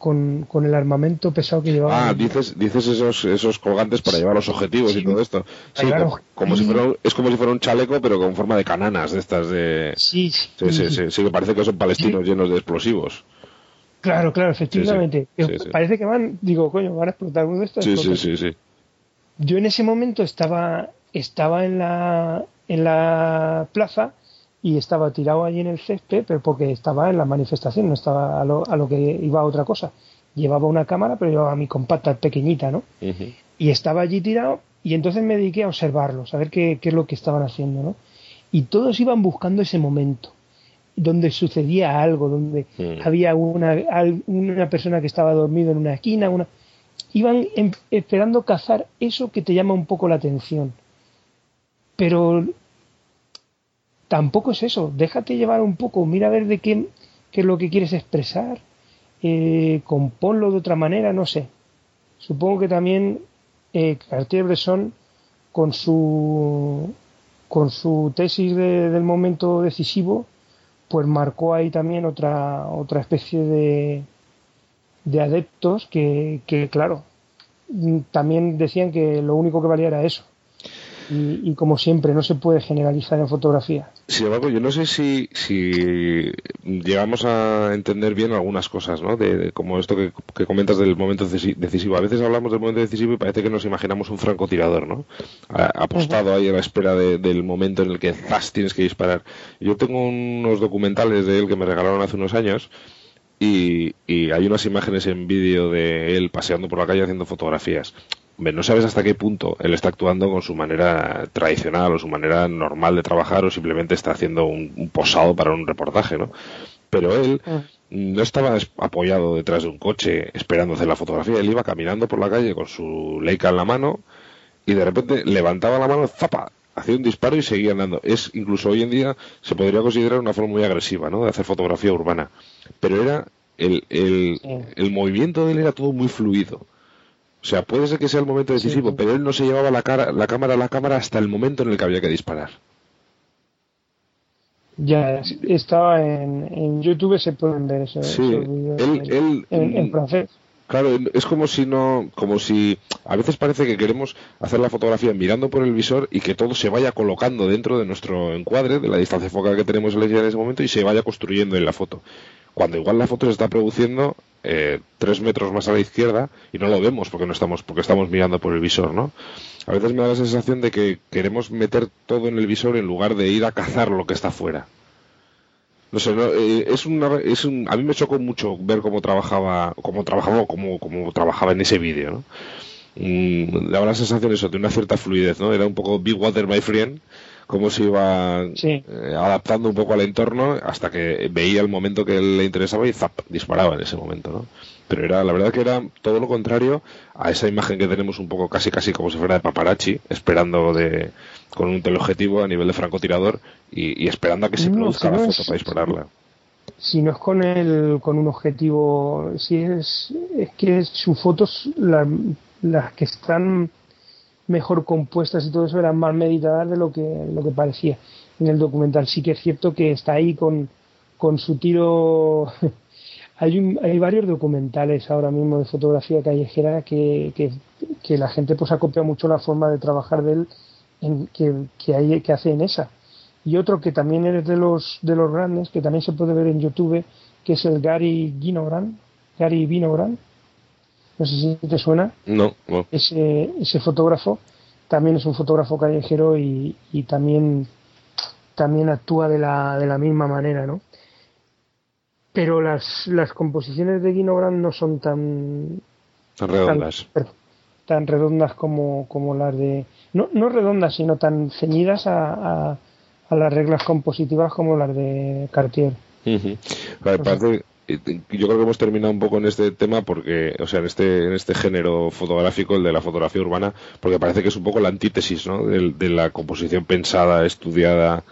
con, con el armamento pesado que llevaban. Ah, dices, dices esos, esos colgantes para llevar los objetivos y todo esto. Sí, Claro. como, como si fuera es como si fuera un chaleco, pero con forma de cananas de estas de... Sí, sí, Sí, sí, sí, sí, que parece que son palestinos llenos de explosivos. Claro, claro, efectivamente. Parece que van, digo, coño, van a explotar uno de estos. Sí, sí, sí, sí. Yo en ese momento estaba, estaba en la, en la plaza y estaba tirado allí en el césped, pero porque estaba en la manifestación, no estaba a lo, a lo que iba a otra cosa. Llevaba una cámara, pero llevaba mi compacta pequeñita, ¿no? Y estaba allí tirado y entonces me dediqué a observarlos, a ver qué, qué es lo que estaban haciendo, ¿no? Y todos iban buscando ese momento, donde sucedía algo, donde había una, una persona que estaba dormido en una esquina, una... iban em- esperando cazar eso que te llama un poco la atención. Pero tampoco es eso, déjate llevar un poco, mira a ver de qué, qué es lo que quieres expresar, eh, componlo de otra manera, no sé. Supongo que también eh, Cartier-Bresson con su con su tesis de- del momento decisivo pues marcó ahí también otra otra especie de de adeptos que, que claro mm, también decían que lo único que valía era eso y, y como siempre no se puede generalizar en fotografía Sin embargo, yo no sé si, si llegamos a entender bien algunas cosas, ¿no? De, de como esto que, que comentas del momento decisi- decisivo. A veces hablamos del momento decisivo y parece que nos imaginamos un francotirador, ¿no? A- apostado ahí a la espera de- del momento en el que zas tienes que disparar. Yo tengo unos documentales de él que me regalaron hace unos años y, y hay unas imágenes en vídeo de él paseando por la calle haciendo fotografías. Hombre, no sabes hasta qué punto él está actuando con su manera tradicional o su manera normal de trabajar o simplemente está haciendo un, un posado para un reportaje, ¿no? Pero él no estaba es- apoyado detrás de un coche esperando hacer la fotografía, él iba caminando por la calle con su Leica en la mano y de repente levantaba la mano, zapa, hacía un disparo y seguía andando. Es incluso hoy en día se podría considerar una forma muy agresiva, ¿no? De hacer fotografía urbana. Pero era el, el, el movimiento de él era todo muy fluido. O sea, puede ser que sea el momento decisivo, sí. pero él no se llevaba la, cara, la cámara a la cámara hasta el momento en el que había que disparar. Ya es- estaba en, en YouTube, se pueden ver esos, Sí, esos él- en- él- en, en francés. Claro, es como si no, como si a veces parece que queremos hacer la fotografía mirando por el visor y que todo se vaya colocando dentro de nuestro encuadre, de la distancia focal que tenemos elegida en ese momento y se vaya construyendo en la foto. Cuando igual la foto se está produciendo eh, tres metros más a la izquierda y no lo vemos porque no estamos, porque estamos mirando por el visor, ¿no? A veces me da la sensación de que queremos meter todo en el visor en lugar de ir a cazar lo que está fuera. No sé, no, eh, es una, es un, a mí me chocó mucho ver cómo trabajaba, cómo trabajaba, cómo, cómo trabajaba en ese vídeo, ¿no? Mm, daba la sensación eso, de una cierta fluidez, ¿no? Era un poco Big Water, my friend, cómo se iba Sí. eh, adaptando un poco al entorno hasta que veía el momento que le interesaba y zap, disparaba en ese momento, ¿no? Pero era, la verdad que era todo lo contrario a esa imagen que tenemos un poco casi casi como si fuera de paparazzi, esperando de, con un teleobjetivo a nivel de francotirador y, y esperando a que se No, produzca si la no foto es- para dispararla. Si no es con el, con un objetivo, si es, es que sus fotos, la- las que están mejor compuestas y todo eso eran más meditadas de lo que, lo que parecía en el documental. Sí que es cierto que está ahí con, con su tiro. (laughs) hay, un- hay varios documentales ahora mismo de fotografía callejera que, que, que la gente pues acopia mucho la forma de trabajar de él en, que, que, hay, que hace en esa. Y otro que también es de los, de los grandes, que también se puede ver en YouTube, que es el Gary Ginogran. Gary Vinogran. No sé si te suena No, no. ese, ese fotógrafo también es un fotógrafo callejero y, y también también actúa de la, de la misma manera, ¿no? Pero las, las composiciones de Guinogran no son tan Tan redondas. tan, tan redondas como, como las de no, no redondas sino tan ceñidas a, a, a las reglas compositivas como las de Cartier. Eh, yo creo que hemos terminado un poco en este tema porque, o sea, en este, en este género fotográfico, el de la fotografía urbana, porque parece que es un poco la antítesis, ¿no? Del- De, la composición pensada, estudiada.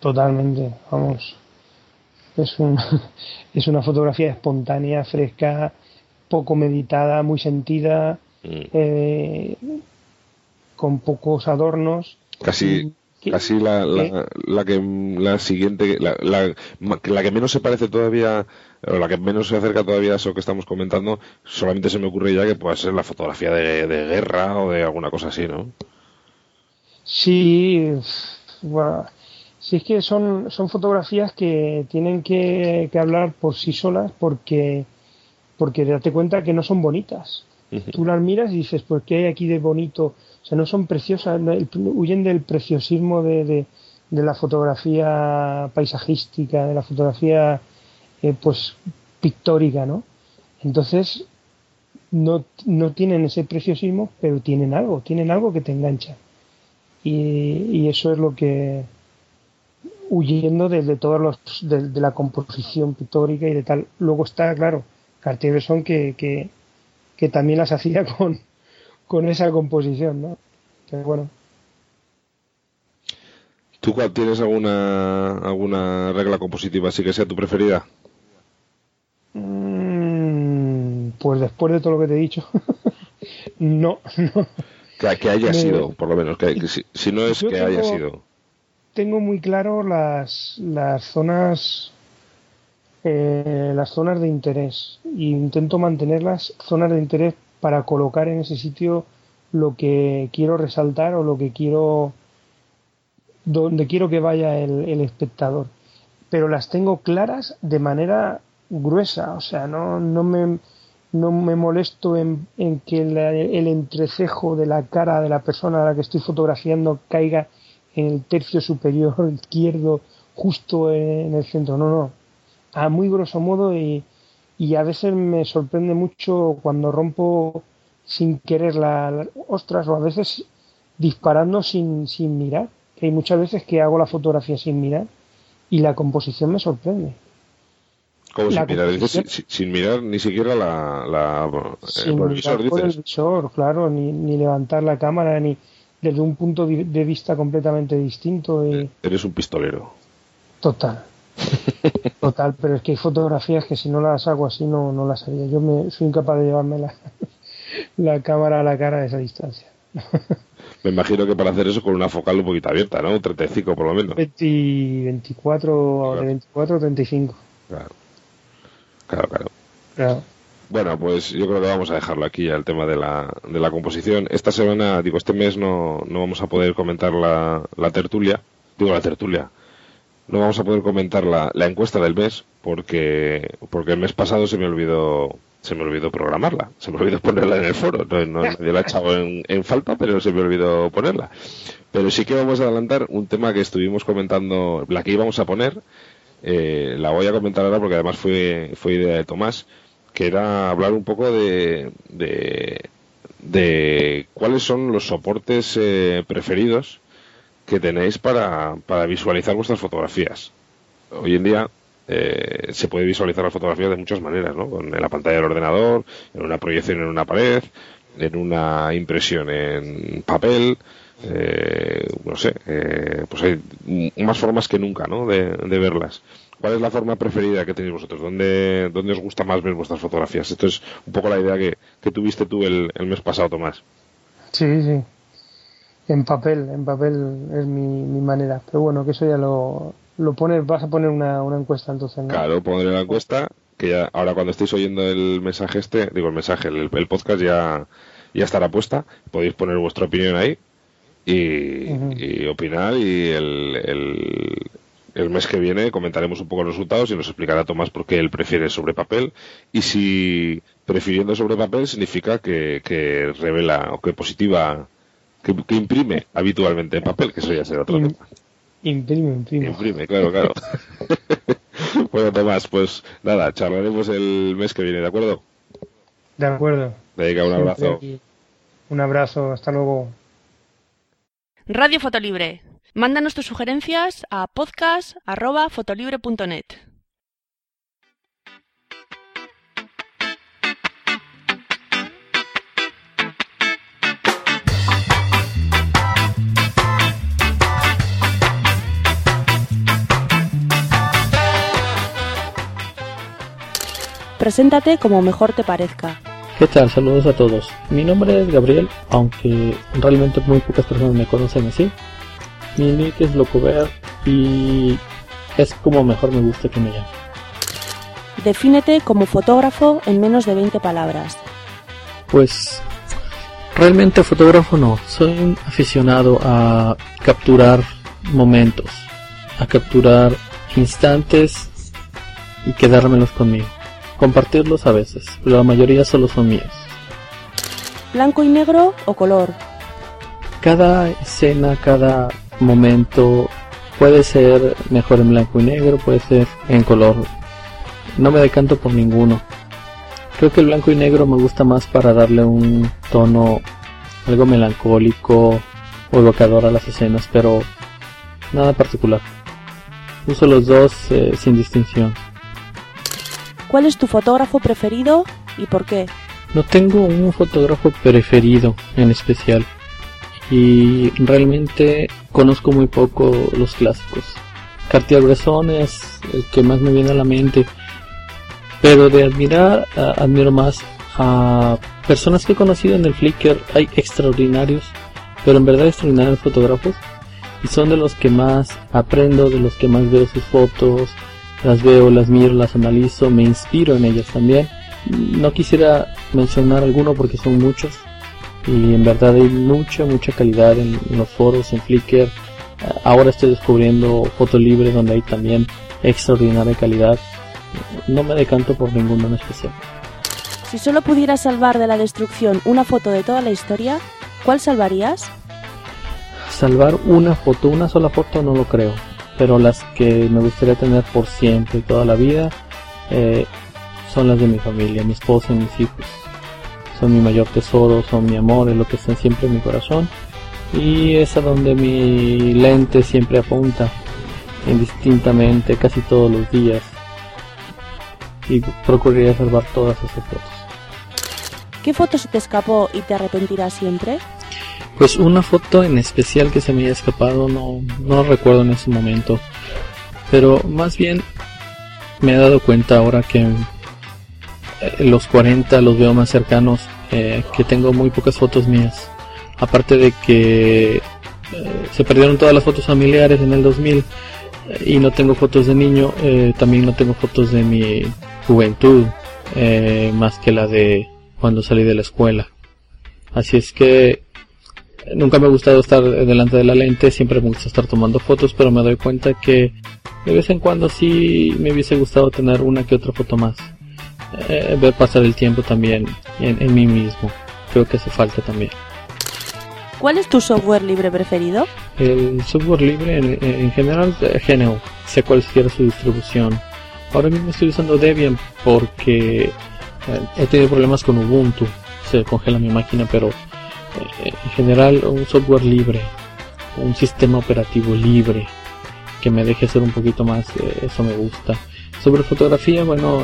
Totalmente, vamos. Es, un, (laughs) es una fotografía espontánea, fresca, poco meditada, muy sentida, Mm. eh, con pocos adornos. Casi, que- casi la, la, que- la que la siguiente, la, la, la que menos se parece todavía, o la que menos se acerca todavía a eso que estamos comentando, solamente se me ocurre ya que pueda ser la fotografía de, de guerra o de alguna cosa así, ¿no? Sí, bueno, sí es que son, son fotografías que tienen que, que hablar por sí solas porque, porque date cuenta que no son bonitas. Tú las miras y dices, pues ¿qué hay aquí de bonito? O sea, no son preciosas, huyen del preciosismo de, de, la fotografía paisajística, de la fotografía eh, pues pictórica, ¿no? Entonces, no, no tienen ese preciosismo, pero tienen algo, tienen algo que te engancha. Y, y eso es lo que, huyendo de, de todos los, de, de la composición pictórica y de tal. Luego está, claro, Cartier-Bresson que, que también las hacía (laughs) con, con esa composición, ¿no? Pero bueno, ¿Tú cuál- tienes alguna, alguna regla compositiva así que sea tu preferida? mm, pues después de todo lo que te he dicho, (laughs) no, no. Que, que haya Me- sido, por lo menos. Que, que si, si no es que haya sido. tengo muy claro las, las zonas eh, las zonas de interés e intento mantener las zonas de interés para colocar en ese sitio lo que quiero resaltar o lo que quiero donde quiero que vaya el, el espectador pero las tengo claras de manera gruesa o sea no, no me no me molesto en, en que el entrecejo de la cara de la persona a la que estoy fotografiando caiga en el tercio superior (laughs) izquierdo, justo en el centro. No, no. A muy grosso modo y, y a veces me sorprende mucho cuando rompo sin querer la, la- ostras o a veces disparando sin, sin mirar. Que hay muchas veces que hago la fotografía sin mirar y la composición me sorprende. Sin mirar, dices, sin, mirar ni siquiera la, la eh, sin el mirar visor, por el visor, claro, ni, ni levantar la cámara, ni desde un punto de vista completamente distinto. y- Eres un pistolero. Total. (laughs) Total, pero es que hay fotografías que si no las hago así no, no las haría. Yo me soy incapaz de llevarme la, (laughs) la cámara a la cara a esa distancia. (laughs) Me imagino que para hacer eso con una focal un poquito abierta, ¿no? Un 35 por lo menos. 20 24, de 24 a 35. Claro. Claro, claro. Claro. Bueno, pues yo creo que vamos a dejarlo aquí ya el tema de la, de la composición. Esta semana, digo, este mes no, no vamos a poder comentar la, la tertulia. Digo, la tertulia. No vamos a poder comentar la, la encuesta del mes porque, porque el mes pasado se me olvidó se me olvidó programarla, se me olvidó ponerla en el foro. No, no- (laughs) nadie la ha echado en, en falta, pero se me olvidó ponerla. Pero sí que vamos a adelantar un tema que estuvimos comentando, la que íbamos a poner, eh, la voy a comentar ahora porque además fue, fue idea de Tomás, que era hablar un poco de, de, de cuáles son los soportes eh, preferidos que tenéis para, para visualizar vuestras fotografías. Hoy en día eh, se puede visualizar las fotografías de muchas maneras, ¿no? En la pantalla del ordenador, en una proyección en una pared, en una impresión en papel, eh, no sé, eh, pues hay más formas que nunca, ¿no? De, de verlas. ¿Cuál es la forma preferida que tenéis vosotros? ¿Dónde, dónde os gusta más ver vuestras fotografías? Esto es un poco la idea que, que tuviste tú el, el mes pasado, Tomás. Sí, sí. En papel, en papel es mi, mi manera. Pero bueno, que eso ya lo, lo pones, vas a poner una, una encuesta entonces, ¿no? Claro, pondré la encuesta, que ya ahora cuando estéis oyendo el mensaje este, digo el mensaje, el, el podcast ya, ya estará puesta, podéis poner vuestra opinión ahí y, y opinar y el, el, el mes que viene comentaremos un poco los resultados y nos explicará Tomás por qué él prefiere sobre papel y si prefiriendo sobre papel significa que, que revela o que positiva, que, que imprime habitualmente en papel, que eso ya será otro Im- tema. Imprime, imprime. Imprime, claro, claro. (laughs) bueno, Tomás, pues nada, charlaremos el mes que viene, ¿de acuerdo? De acuerdo. Venga, un Siempre abrazo. aquí. Un abrazo, hasta luego. Radio Fotolibre. Mándanos tus sugerencias a podcast.fotolibre.net. Preséntate como mejor te parezca. ¿Qué tal? Saludos a todos. Mi nombre es Gabriel, aunque realmente muy pocas personas me conocen así. Mi nick es Locover y es como mejor me gusta que me llamen. Defínete como fotógrafo en menos de 20 palabras. Pues realmente fotógrafo no, soy un aficionado a capturar momentos, a capturar instantes y quedármelos conmigo. Compartirlos a veces, pero la mayoría solo son míos. Blanco y negro o color. Cada escena, cada momento puede ser mejor en blanco y negro, puede ser en color. No me decanto por ninguno. Creo que el blanco y negro me gusta más para darle un tono algo melancólico o evocador a las escenas, pero nada particular. Uso los dos eh, sin distinción. ¿Cuál es tu fotógrafo preferido y por qué? No tengo un fotógrafo preferido en especial y realmente conozco muy poco los clásicos. Cartier-Bresson es el que más me viene a la mente, pero de admirar admiro más a personas que he conocido en el Flickr. Hay extraordinarios, pero en verdad extraordinarios fotógrafos y son de los que más aprendo, de los que más veo sus fotos, las veo, las miro, las analizo, me inspiro en ellas también. No quisiera mencionar alguno porque son muchos y en verdad hay mucha, mucha calidad en, en los foros, en Flickr. Ahora estoy descubriendo Foto Libre donde hay también extraordinaria calidad. No me decanto por ninguno en especial. Si solo pudieras salvar de la destrucción una foto de toda la historia, ¿cuál salvarías? Salvar una foto, una sola foto no lo creo, pero las que me gustaría tener por siempre, toda la vida, eh, son las de mi familia, mi esposa y mis hijos. Son mi mayor tesoro, son mi amor, es lo que está siempre en mi corazón y es a donde mi lente siempre apunta, indistintamente, casi todos los días. y procuraría salvar todas esas fotos. ¿Qué foto se te escapó y te arrepentirás siempre? Pues una foto en especial que se me haya escapado no, no recuerdo en ese momento. Pero más bien me he dado cuenta ahora que eh, los 40 los veo más cercanos, eh, que tengo muy pocas fotos mías. Aparte de que eh, se perdieron todas las fotos familiares en el 2000 y no tengo fotos de niño, también no tengo fotos de mi juventud, más que la de cuando salí de la escuela. Así es que nunca me ha gustado estar delante de la lente, siempre me gusta estar tomando fotos, pero me doy cuenta que de vez en cuando sí me hubiese gustado tener una que otra foto más. Eh, ver pasar el tiempo también en, mí mismo. Creo que hace falta también. ¿Cuál es tu software libre preferido? El software libre en, general, eh, GNU, sea cualquiera su distribución. Ahora mismo estoy usando Debian porque eh, he tenido problemas con Ubuntu. Se congela mi máquina, pero en general un software libre, un sistema operativo libre que me deje hacer un poquito más, eso me gusta. Sobre fotografía, bueno,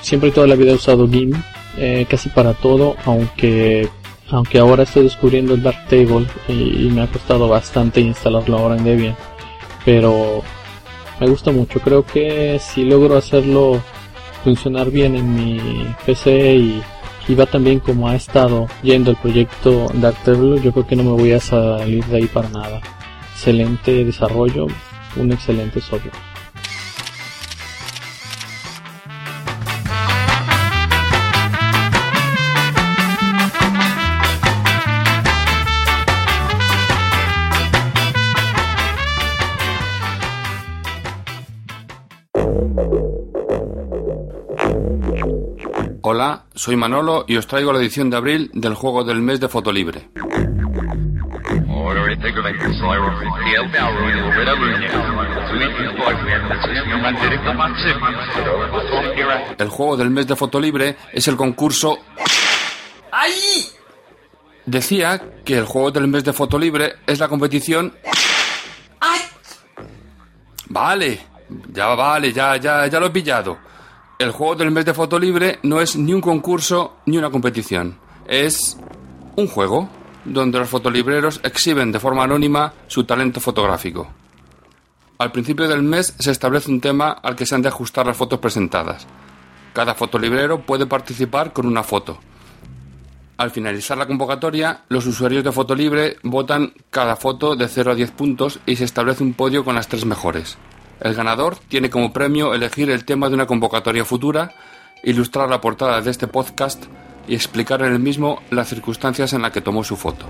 siempre y toda la vida he usado GIMP eh, casi para todo, aunque aunque ahora estoy descubriendo el Darktable y, y me ha costado bastante instalarlo ahora en Debian, pero me gusta mucho. Creo que si logro hacerlo funcionar bien en mi PC y, y va también como ha estado yendo el proyecto Darktable, yo creo que no me voy a salir de ahí para nada. Excelente desarrollo, un excelente software. Soy Manolo y os traigo la edición de abril del juego del mes de Fotolibre. El juego del mes de Fotolibre es el concurso... ¡Ay! Decía que el juego del mes de Fotolibre es la competición... ¡Ay! Vale, ya vale, ya, ya, ya lo he pillado. El juego del mes de foto libre no es ni un concurso ni una competición. Es un juego donde los fotolibreros exhiben de forma anónima su talento fotográfico. Al principio del mes se establece un tema al que se han de ajustar las fotos presentadas. Cada fotolibrero puede participar con una foto. Al finalizar la convocatoria, los usuarios de Fotolibre votan cada foto de 0 a 10 puntos y se establece un podio con las tres mejores. El ganador tiene como premio elegir el tema de una convocatoria futura, ilustrar la portada de este podcast y explicar en el mismo las circunstancias en las que tomó su foto.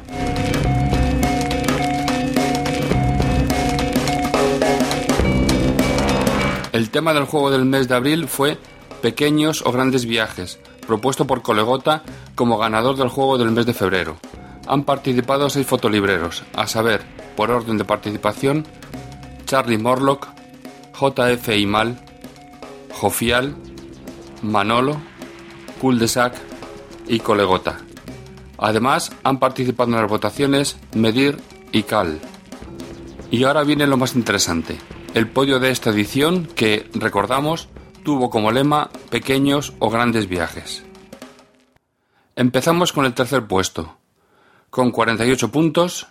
El tema del juego del mes de abril fue Pequeños o grandes viajes, propuesto por Colegota como ganador del juego del mes de febrero. Han participado seis fotolibreros, a saber, por orden de participación, Charlie Morlock, JF Imal, Jofial, Manolo, Cul-de-Sac y Colegota. Además, han participado en las votaciones Medir y Cal. Y ahora viene lo más interesante, el podio de esta edición que, recordamos, tuvo como lema pequeños o grandes viajes. Empezamos con el tercer puesto, con 48 puntos,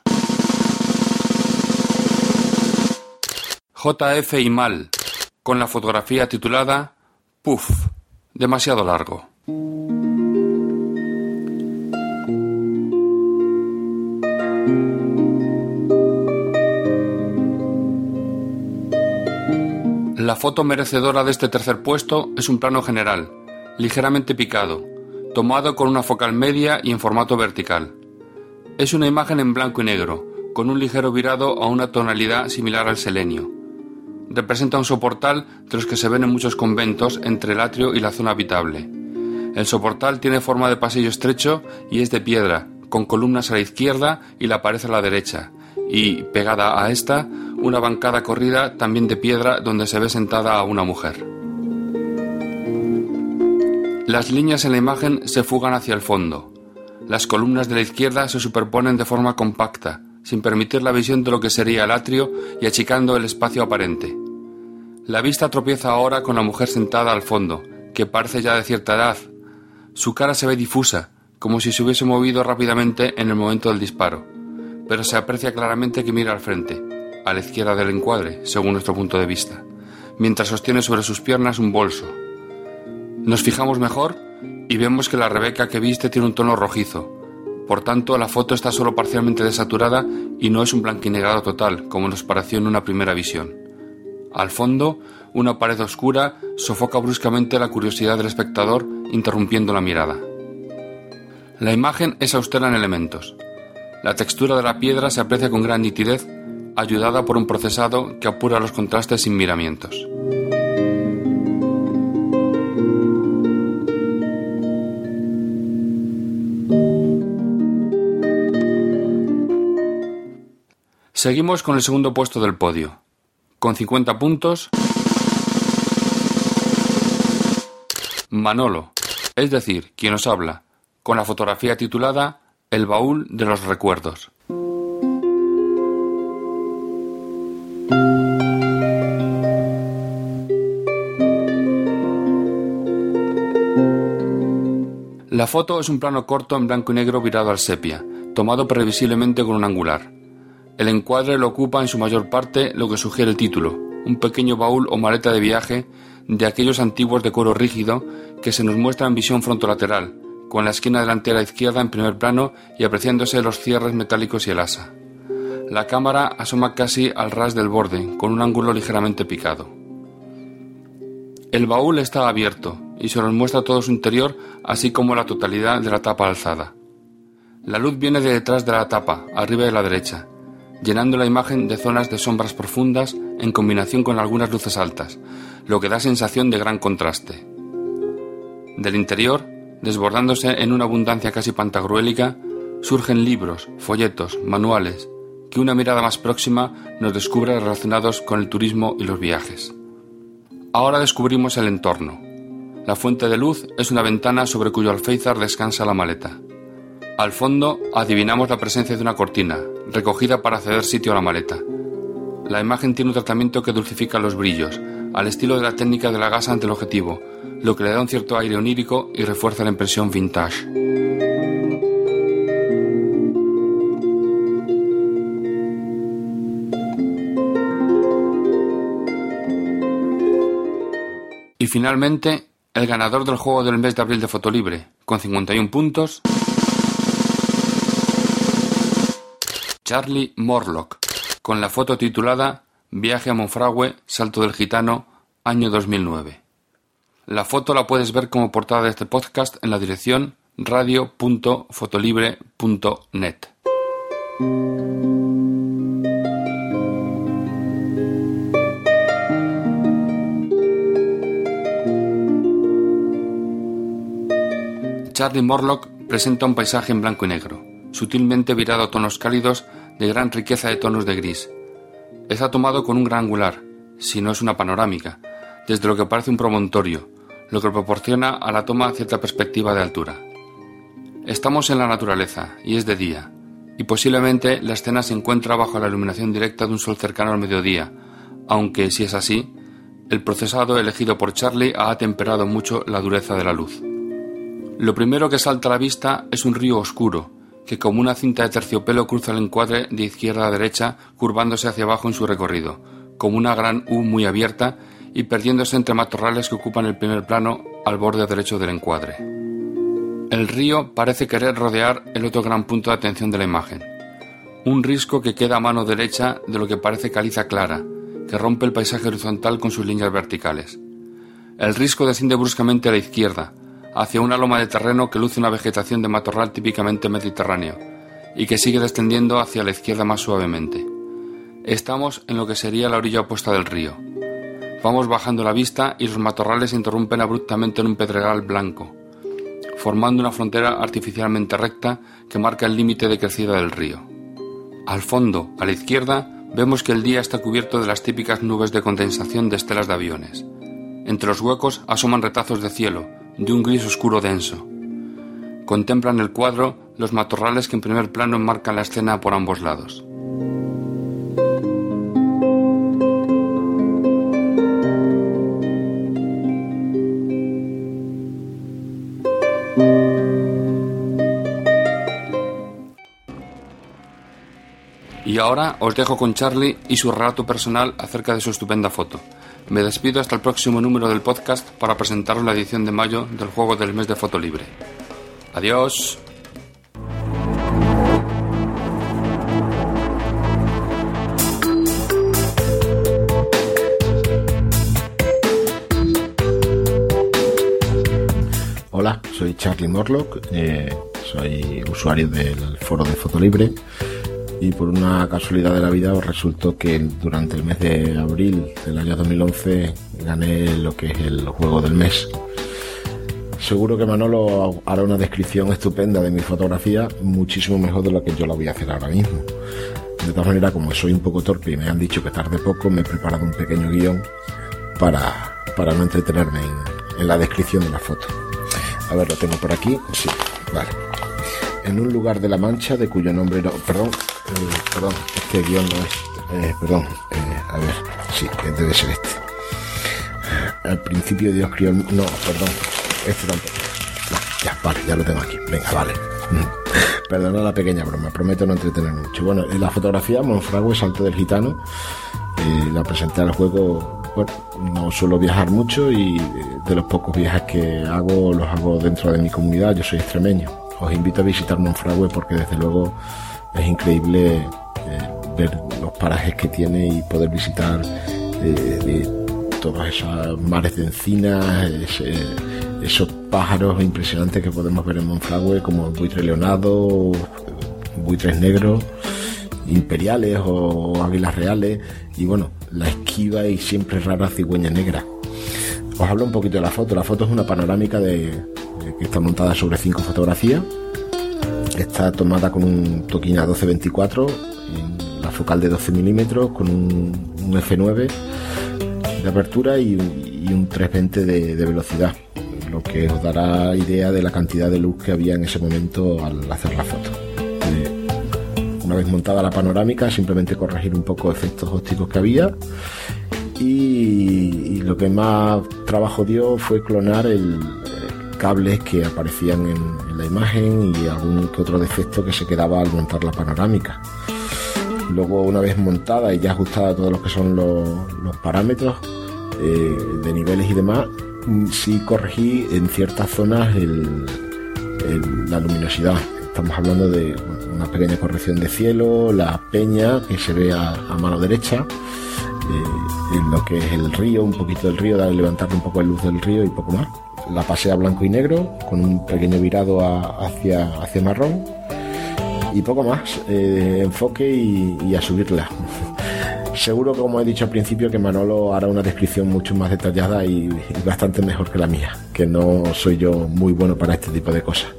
JF y Mal, con la fotografía titulada Puff, demasiado largo. La foto merecedora de este tercer puesto es un plano general, ligeramente picado, tomado con una focal media y en formato vertical. Es una imagen en blanco y negro, con un ligero virado a una tonalidad similar al selenio representa un soportal de los que se ven en muchos conventos entre el atrio y la zona habitable. El soportal tiene forma de pasillo estrecho y es de piedra, con columnas a la izquierda y la pared a la derecha, y, pegada a esta, una bancada corrida también de piedra donde se ve sentada a una mujer. Las líneas en la imagen se fugan hacia el fondo. Las columnas de la izquierda se superponen de forma compacta, sin permitir la visión de lo que sería el atrio y achicando el espacio aparente. La vista tropieza ahora con la mujer sentada al fondo, que parece ya de cierta edad. Su cara se ve difusa, como si se hubiese movido rápidamente en el momento del disparo, pero se aprecia claramente que mira al frente, a la izquierda del encuadre, según nuestro punto de vista, mientras sostiene sobre sus piernas un bolso. Nos fijamos mejor y vemos que la Rebeca que viste tiene un tono rojizo. Por tanto, la foto está solo parcialmente desaturada y no es un blanquinegrado total, como nos pareció en una primera visión. Al fondo, una pared oscura sofoca bruscamente la curiosidad del espectador, interrumpiendo la mirada. La imagen es austera en elementos. La textura de la piedra se aprecia con gran nitidez, ayudada por un procesado que apura los contrastes sin miramientos. Seguimos con el segundo puesto del podio. Con 50 puntos, Manolo, es decir, quien os habla, con la fotografía titulada El baúl de los recuerdos. La foto es un plano corto en blanco y negro virado al sepia, tomado previsiblemente con un angular. El encuadre lo ocupa en su mayor parte lo que sugiere el título, un pequeño baúl o maleta de viaje de aquellos antiguos de cuero rígido que se nos muestra en visión frontolateral, con la esquina delantera izquierda en primer plano y apreciándose los cierres metálicos y el asa. La cámara asoma casi al ras del borde, con un ángulo ligeramente picado. El baúl está abierto y se nos muestra todo su interior, así como la totalidad de la tapa alzada. La luz viene de detrás de la tapa, arriba de la derecha, llenando la imagen de zonas de sombras profundas en combinación con algunas luces altas, lo que da sensación de gran contraste. Del interior, desbordándose en una abundancia casi pantagruélica, surgen libros, folletos, manuales, que una mirada más próxima nos descubre relacionados con el turismo y los viajes. Ahora descubrimos el entorno. La fuente de luz es una ventana sobre cuyo alféizar descansa la maleta. Al fondo adivinamos la presencia de una cortina, recogida para ceder sitio a la maleta. La imagen tiene un tratamiento que dulcifica los brillos, al estilo de la técnica de la gasa ante el objetivo, lo que le da un cierto aire onírico y refuerza la impresión vintage. Y finalmente, el ganador del juego del mes de abril de Fotolibre, con 51 puntos, Charlie Morlock, con la foto titulada Viaje a Monfragüe, Salto del Gitano, año 2009. La foto la puedes ver como portada de este podcast en la dirección radio.fotolibre.net. Charlie Morlock presenta un paisaje en blanco y negro sutilmente virado a tonos cálidos de gran riqueza de tonos de gris. Está tomado con un gran angular, si no es una panorámica, desde lo que parece un promontorio, lo que proporciona a la toma cierta perspectiva de altura. Estamos en la naturaleza y es de día, y posiblemente la escena se encuentra bajo la iluminación directa de un sol cercano al mediodía, aunque si es así, el procesado elegido por Charlie ha atemperado mucho la dureza de la luz. Lo primero que salta a la vista es un río oscuro, que como una cinta de terciopelo cruza el encuadre de izquierda a derecha, curvándose hacia abajo en su recorrido, como una gran U muy abierta y perdiéndose entre matorrales que ocupan el primer plano al borde derecho del encuadre. El río parece querer rodear el otro gran punto de atención de la imagen. Un risco que queda a mano derecha de lo que parece caliza clara, que rompe el paisaje horizontal con sus líneas verticales. El risco desciende bruscamente a la izquierda, hacia una loma de terreno que luce una vegetación de matorral típicamente mediterráneo y que sigue descendiendo hacia la izquierda más suavemente. Estamos en lo que sería la orilla opuesta del río. Vamos bajando la vista y los matorrales se interrumpen abruptamente en un pedregal blanco, formando una frontera artificialmente recta que marca el límite de crecida del río. Al fondo, a la izquierda, vemos que el día está cubierto de las típicas nubes de condensación de estelas de aviones. Entre los huecos asoman retazos de cielo, de un gris oscuro denso. Contemplan el cuadro los matorrales que en primer plano marcan la escena por ambos lados. Y ahora os dejo con Charlie y su relato personal acerca de su estupenda foto. Me despido hasta el próximo número del podcast para presentaros la edición de mayo del juego del mes de foto libre. Adiós. Hola, soy Charlie Morlock, eh, soy usuario del foro de Fotolibre y por una casualidad de la vida resultó que durante el mes de abril del año 2011 gané lo que es el juego del mes. Seguro que Manolo hará una descripción estupenda de mi fotografía, muchísimo mejor de lo que yo la voy a hacer ahora mismo. De todas maneras, como soy un poco torpe y me han dicho que tarde poco, me he preparado un pequeño guion para, para no entretenerme en, en la descripción de la foto. A ver, lo tengo por aquí. Sí, vale. En un lugar de la Mancha, de cuyo nombre no. Perdón, eh, perdón, este guion no es. eh, perdón, eh, a ver, sí, debe ser este. Al principio Dios crió. No, perdón, este tampoco. Ya, vale, ya lo tengo aquí. Venga, vale. (laughs) Perdona la pequeña broma, prometo no entretener mucho. Bueno, en la fotografía, Monfragüe, Salto del Gitano, la presenté al juego. Bueno, no suelo viajar mucho y de los pocos viajes que hago los hago dentro de mi comunidad. Yo soy extremeño. Os invito a visitar Monfragüe porque desde luego es increíble eh, ver los parajes que tiene y poder visitar eh, de todas esas mares de encinas, esos pájaros impresionantes que podemos ver en Monfragüe, como el buitre leonado, buitres negros, imperiales o águilas reales, y bueno, la esquiva y siempre rara cigüeña negra. Os hablo un poquito de la foto. La foto es una panorámica de que está montada sobre cinco fotografías. Está tomada con un Tokina 1224, en la focal de 12 milímetros, con un, un F9 de apertura y, un- y un 320 de, velocidad, lo que os dará idea de la cantidad de luz que había en ese momento al hacer la foto. Eh, una vez montada la panorámica, simplemente corregir un poco efectos ópticos que había y, lo que más trabajo dio fue clonar el, cables que aparecían en, la imagen y algún que otro defecto que se quedaba al montar la panorámica. Luego, una vez montada y ya ajustada todos los que son los, parámetros eh, de niveles y demás, mm, sí corregí en ciertas zonas el- la luminosidad. Estamos hablando de una pequeña corrección de cielo, la peña que se ve a, mano derecha, eh, en lo que es el río, un poquito del río, levantarle un poco la luz del río y poco más. La pasé a blanco y negro con un pequeño virado hacia, hacia marrón y poco más, eh, enfoque y, a subirla. (laughs) Seguro, como he dicho al principio, que Manolo hará una descripción mucho más detallada y, bastante mejor que la mía, que no soy yo muy bueno para este tipo de cosas.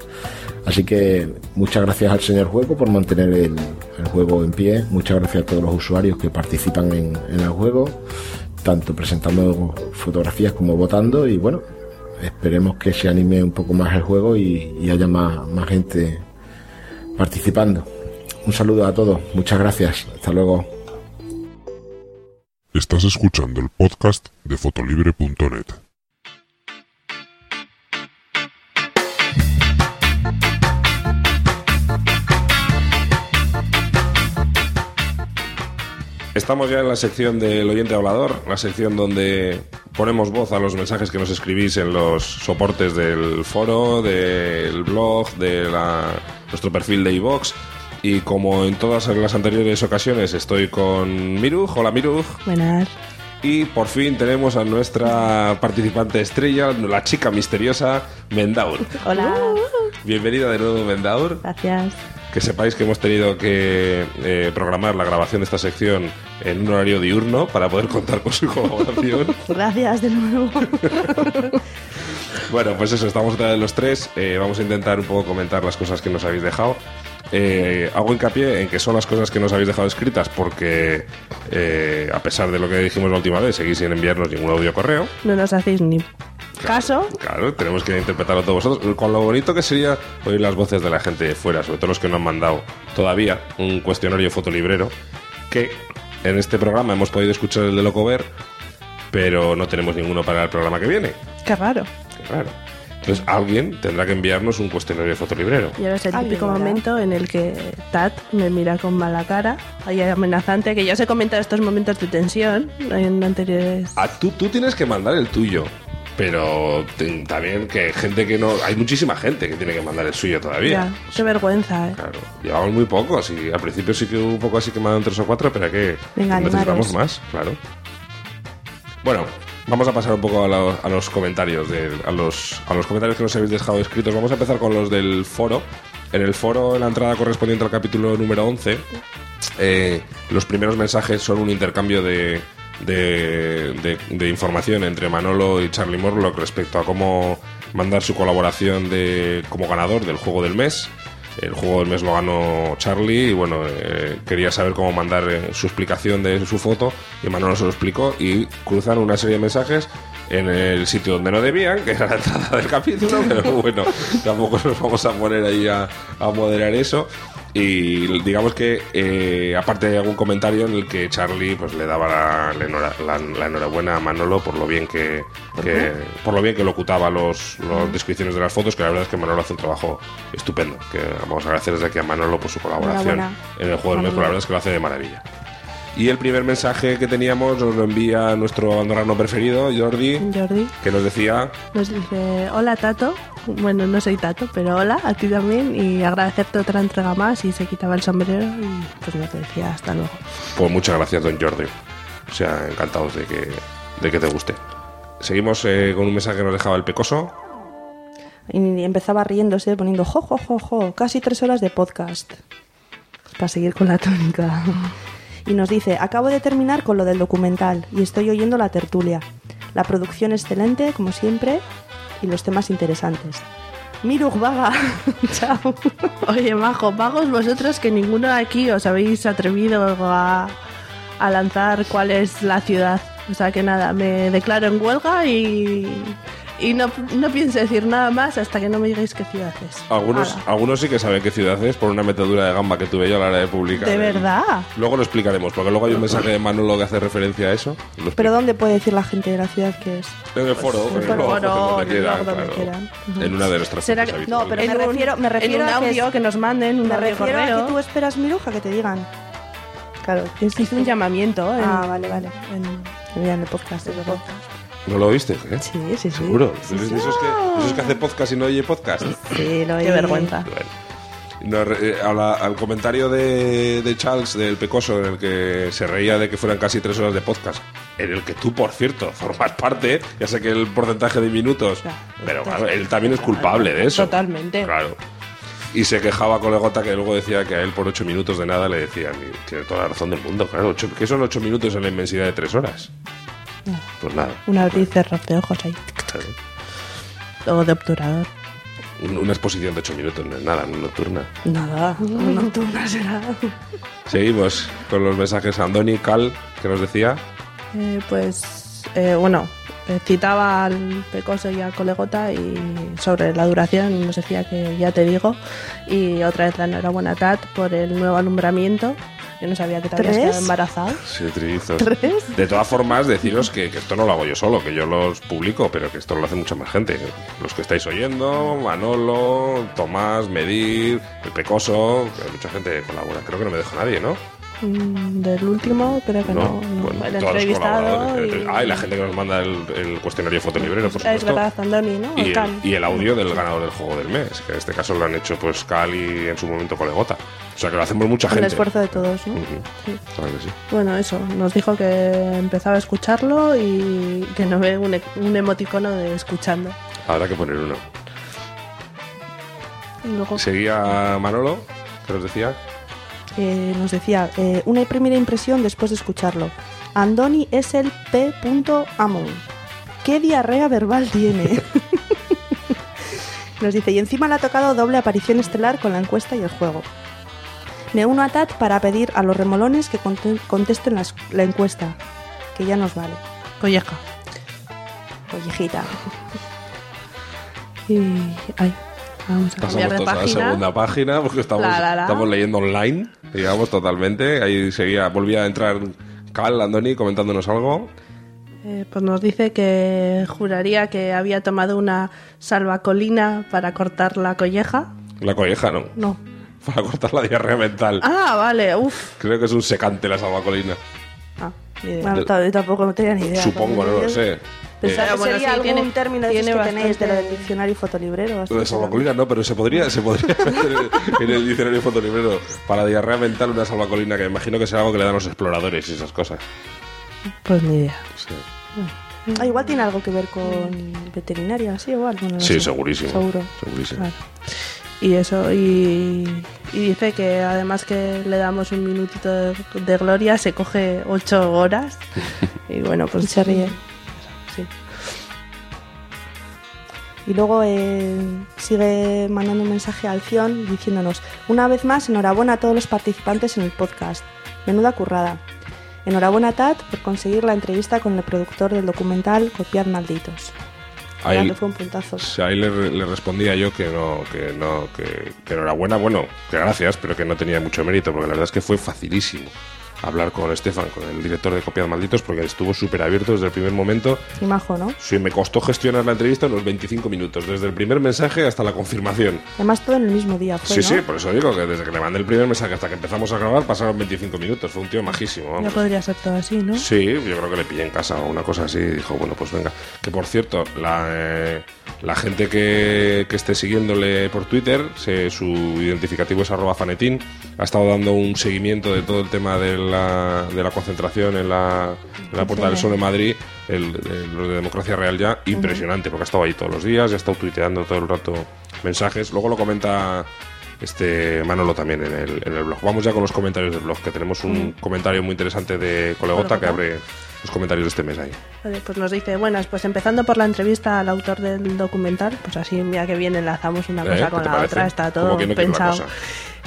Así que muchas gracias al señor juego por mantener el, el juego en pie, muchas gracias a todos los usuarios que participan en, en el juego, tanto presentando fotografías como votando y bueno, esperemos que se anime un poco más el juego y, haya más, más gente participando. Un saludo a todos, muchas gracias, hasta luego. Estás escuchando el podcast de fotolibre.net. Estamos ya en la sección del oyente hablador, la sección donde ponemos voz a los mensajes que nos escribís en los soportes del foro, del blog, de la- nuestro perfil de iVox. Y como en todas las anteriores ocasiones estoy con Miruj. Hola Miruj. Buenas. Y por fin tenemos a nuestra participante estrella, la chica misteriosa, Mendaur. Hola. Bienvenida de nuevo, Mendaur. Gracias. Que sepáis que hemos tenido que eh, programar la grabación de esta sección en un horario diurno para poder contar con su colaboración. Gracias de nuevo. (laughs) bueno, pues eso, estamos otra vez los tres. Eh, vamos a intentar un poco comentar las cosas que nos habéis dejado. Eh, hago hincapié en que son las cosas que nos habéis dejado escritas porque, eh, a pesar de lo que dijimos la última vez, seguís sin enviarnos ningún audio correo. No nos hacéis ni caso. Claro, tenemos que interpretarlo todos vosotros. Con lo bonito que sería oír las voces de la gente de fuera, sobre todo los que no han mandado todavía un cuestionario fotolibrero, que en este programa hemos podido escuchar el de Locover, pero no tenemos ninguno para el programa que viene. Qué raro. Qué raro. Entonces alguien tendrá que enviarnos un cuestionario de fotolibrero. Y ahora es el Ay, típico momento en el que Tat me mira con mala cara, ahí amenazante, que ya os he comentado estos momentos de tensión en anteriores... Ah, tú, tú tienes que mandar el tuyo. Pero te- también que gente que no... Hay muchísima gente que tiene que mandar el suyo todavía. Ya, qué vergüenza, ¿eh? Claro, llevamos muy pocos y al principio sí que hubo un poco así que mandaron tres o cuatro, pero que Venga, necesitamos animaros. más, claro. Bueno, vamos a pasar un poco a, la- a los comentarios, de, a, los, a los comentarios que nos habéis dejado escritos. Vamos a empezar con los del foro. En el foro, en la entrada correspondiente al capítulo número 11, eh, los primeros mensajes son un intercambio de, de, de- información entre Manolo y Charlie Morlock respecto a cómo mandar su colaboración de, como ganador del juego del mes. El juego del mes lo ganó Charlie y bueno, eh, quería saber cómo mandar eh, su explicación de su foto y Manolo se lo explicó y cruzan una serie de mensajes en el sitio donde no debían, que era la entrada del capítulo, pero bueno, tampoco nos vamos a poner ahí a, a moderar eso. Y digamos que, eh, aparte de algún comentario en el que Charlie pues le daba la, la enhora- la- la enhorabuena a Manolo por lo bien que, que- por lo bien que locutaba los, las descripciones de las fotos, que la verdad es que Manolo hace un trabajo estupendo. Que vamos a agradecer desde aquí a Manolo por su colaboración en el juego del mes, pero la verdad es que lo hace de maravilla. Y el primer mensaje que teníamos nos lo envía nuestro andorrano preferido, Jordi, Jordi que nos decía nos dice, hola Tato, bueno, no soy Tato, pero hola, a ti también, y agradecerte otra entrega más, y se quitaba el sombrero y pues no te decía hasta luego. Pues muchas gracias, don Jordi. O sea, encantados de que, de que te guste. Seguimos eh, con un mensaje que nos dejaba el Pecoso. Y empezaba riéndose, poniendo jo, jo, jo, jo, casi tres horas de podcast. Para seguir con la tónica. Y nos dice, acabo de terminar con lo del documental y estoy oyendo la tertulia. La producción excelente, como siempre, y los temas interesantes. Mirug vaga. (laughs) Chao. Oye, majo, vagos vosotros que ninguno aquí os habéis atrevido a, a lanzar cuál es la ciudad. O sea que nada, me declaro en huelga y, y no, no pienso decir nada más hasta que no me digáis qué ciudad es. Algunos, algunos sí que saben qué ciudad es por una metedura de gamba que tuve yo a la hora de publicar. ¿De el- verdad? Luego lo explicaremos, porque luego hay un mensaje de Manolo que hace referencia a eso. Lo Pero ¿dónde puede decir la gente de la ciudad que es? En el foro, Pues, en el foro, blog, donde en el quieran, blog, donde claro. quieran. Ujú. En una de nuestras Será fuentes que- No, habituales. pero me En un- refiero, me refiero en un a que audio es- que nos manden, un Me audio refiero a correo. que tú esperas Miruja que te digan. Claro, Hice un (laughs) llamamiento. en- Ah, vale, vale. en- en el podcast, en el podcast. ¿No lo oíste? ¿eh? Sí, sí, sí. ¿Seguro? Sí, ¿Eres sí. de esos que, esos que hace podcast y no oye podcast? Sí, lo Qué oí. vergüenza. No, re- eh, a la- al comentario de, de Charles del Pecoso en el que se reía de que fueran casi tres horas de podcast, en el que tú, por cierto, formas parte, ya sé que el porcentaje de minutos, pero claro, él también es culpable de eso. Totalmente. Claro. Y se quejaba colegota que luego decía que a él por ocho minutos de nada le decían, y tiene toda la razón del mundo, claro, ocho- ¿qué son ocho minutos en la inmensidad de tres horas? Pues nada, Un abrir cerrar de ojos ahí. claro. O de obturador. Un- una exposición de ocho minutos no es nada, no nocturna. Nada. Nocturna será. Seguimos con los mensajes a Andoni, Cal, que nos decía. Eh, pues, eh, bueno, eh, citaba al Pecoso y al Colegota y sobre la duración y nos decía que ya te digo. Y otra vez la enhorabuena a Tat por el nuevo alumbramiento. Yo no sabía que te habías ¿Tres? quedado embarazado. Sí, trillizos. ¿Tres? De todas formas, deciros que, que esto no lo hago yo solo, que yo los publico, pero que esto lo hace mucha más gente. Los que estáis oyendo, Manolo, Tomás, Medir, el Pecoso, que mucha gente colabora. Creo que no me deja nadie, ¿no? Mm, Del último, creo que no. No, no. bueno, el entrevistado. Y... Ah, y la gente que nos manda el, el cuestionario fotolibrero, por es supuesto. verdad, Andoni, ¿no? Y el, Cal. y el audio del ganador del juego del mes, que en este caso lo han hecho pues Cal y en su momento Colegota. O sea que lo hacemos mucha gente. el esfuerzo de todos, ¿no? Ujú. Sí. Claro que sí. Bueno, eso, nos dijo que empezaba a escucharlo y que no ve un, e- un emoticono de escuchando. Habrá que poner uno. Luego Seguía Manolo, que nos decía. Eh, nos decía, eh, una primera impresión después de escucharlo. Andoni es el P. Amon. ¿Qué diarrea verbal tiene? (laughs) nos dice, y encima le ha tocado doble aparición estelar con la encuesta y el juego. Me uno a Tat para pedir a los remolones que conte- contesten la encuesta, que ya nos vale. colleja. Collejita. (laughs) Y. Ay, vamos a cambiar Pasamos de todos a la página. segunda página porque estamos, La, la, la. estamos leyendo online, digamos, totalmente. Ahí seguía, volvía a entrar Cal, Andoni, comentándonos algo. Eh, pues nos dice que juraría que había tomado una salvacolina para cortar la colleja. La colleja, ¿no? No. (laughs) Para cortar la diarrea mental. Ah, vale, uff. Creo que es un secante la salvacolina. Ah, ni idea. Bueno, tampoco no tenía ni idea. Supongo, no lo sé. Pensaba Eh, que bueno, sería sí, algún tiene- término tiene que tenéis de lo del diccionario fotolibrero. de que- salvacolina no, pero se podría, se podría (laughs) meter en el diccionario fotolibrero para diarrea mental una salvacolina que me imagino que será algo que le dan los exploradores y esas cosas. Pues ni idea. Sí, Ah, igual tiene algo que ver con veterinaria, sí, igual. Bueno, no Sí, sé. segurísimo. Seguro. Segurísimo. Claro. Y eso, y, y dice que además que le damos un minutito de, de gloria, se coge ocho horas. (laughs) Y bueno, pues se ríe. Sí. Y luego eh, sigue mandando un mensaje al Cion diciéndonos, una vez más, enhorabuena a todos los participantes en el podcast. Menuda currada. Enhorabuena a Tat por conseguir la entrevista con el productor del documental Copiad Malditos. Ahí, que fue un puntazo. sí, ahí le, le respondía yo que no, que no, que, que enhorabuena, bueno, que gracias, pero que no tenía mucho mérito, porque la verdad es que fue facilísimo hablar con Estefan, con el director de Copias Malditos, porque estuvo súper abierto desde el primer momento. Y majo, ¿no? Sí, me costó gestionar la entrevista unos 25 minutos, desde el primer mensaje hasta la confirmación. Además todo en el mismo día fue, Sí, ¿no? sí, por eso digo que desde que le mandé el primer mensaje hasta que empezamos a grabar pasaron 25 minutos. Fue un tío majísimo. ya vamos. podría ser todo así, ¿no? Sí, yo creo que le pillé en casa o una cosa así y dijo, bueno, pues venga. Que por cierto, la, eh, la gente que, que esté siguiéndole por Twitter, se- su identificativo es arroba fanetín, ha estado dando un seguimiento de todo el tema de la, de la concentración en la, en la Puerta del Sol en Madrid, el, de Democracia Real ya, impresionante, porque ha estado ahí todos los días, ha estado tuiteando todo el rato mensajes. Luego lo comenta este Manolo también en el, en el blog. Vamos ya con los comentarios del blog, que tenemos un comentario muy interesante de Colegota que abre los comentarios de este mes ahí. Vale, pues nos dice, buenas, pues empezando por la entrevista al autor del documental, pues así mira que bien enlazamos una ¿Eh? cosa ¿Qué con la parece? otra, está todo no pensado.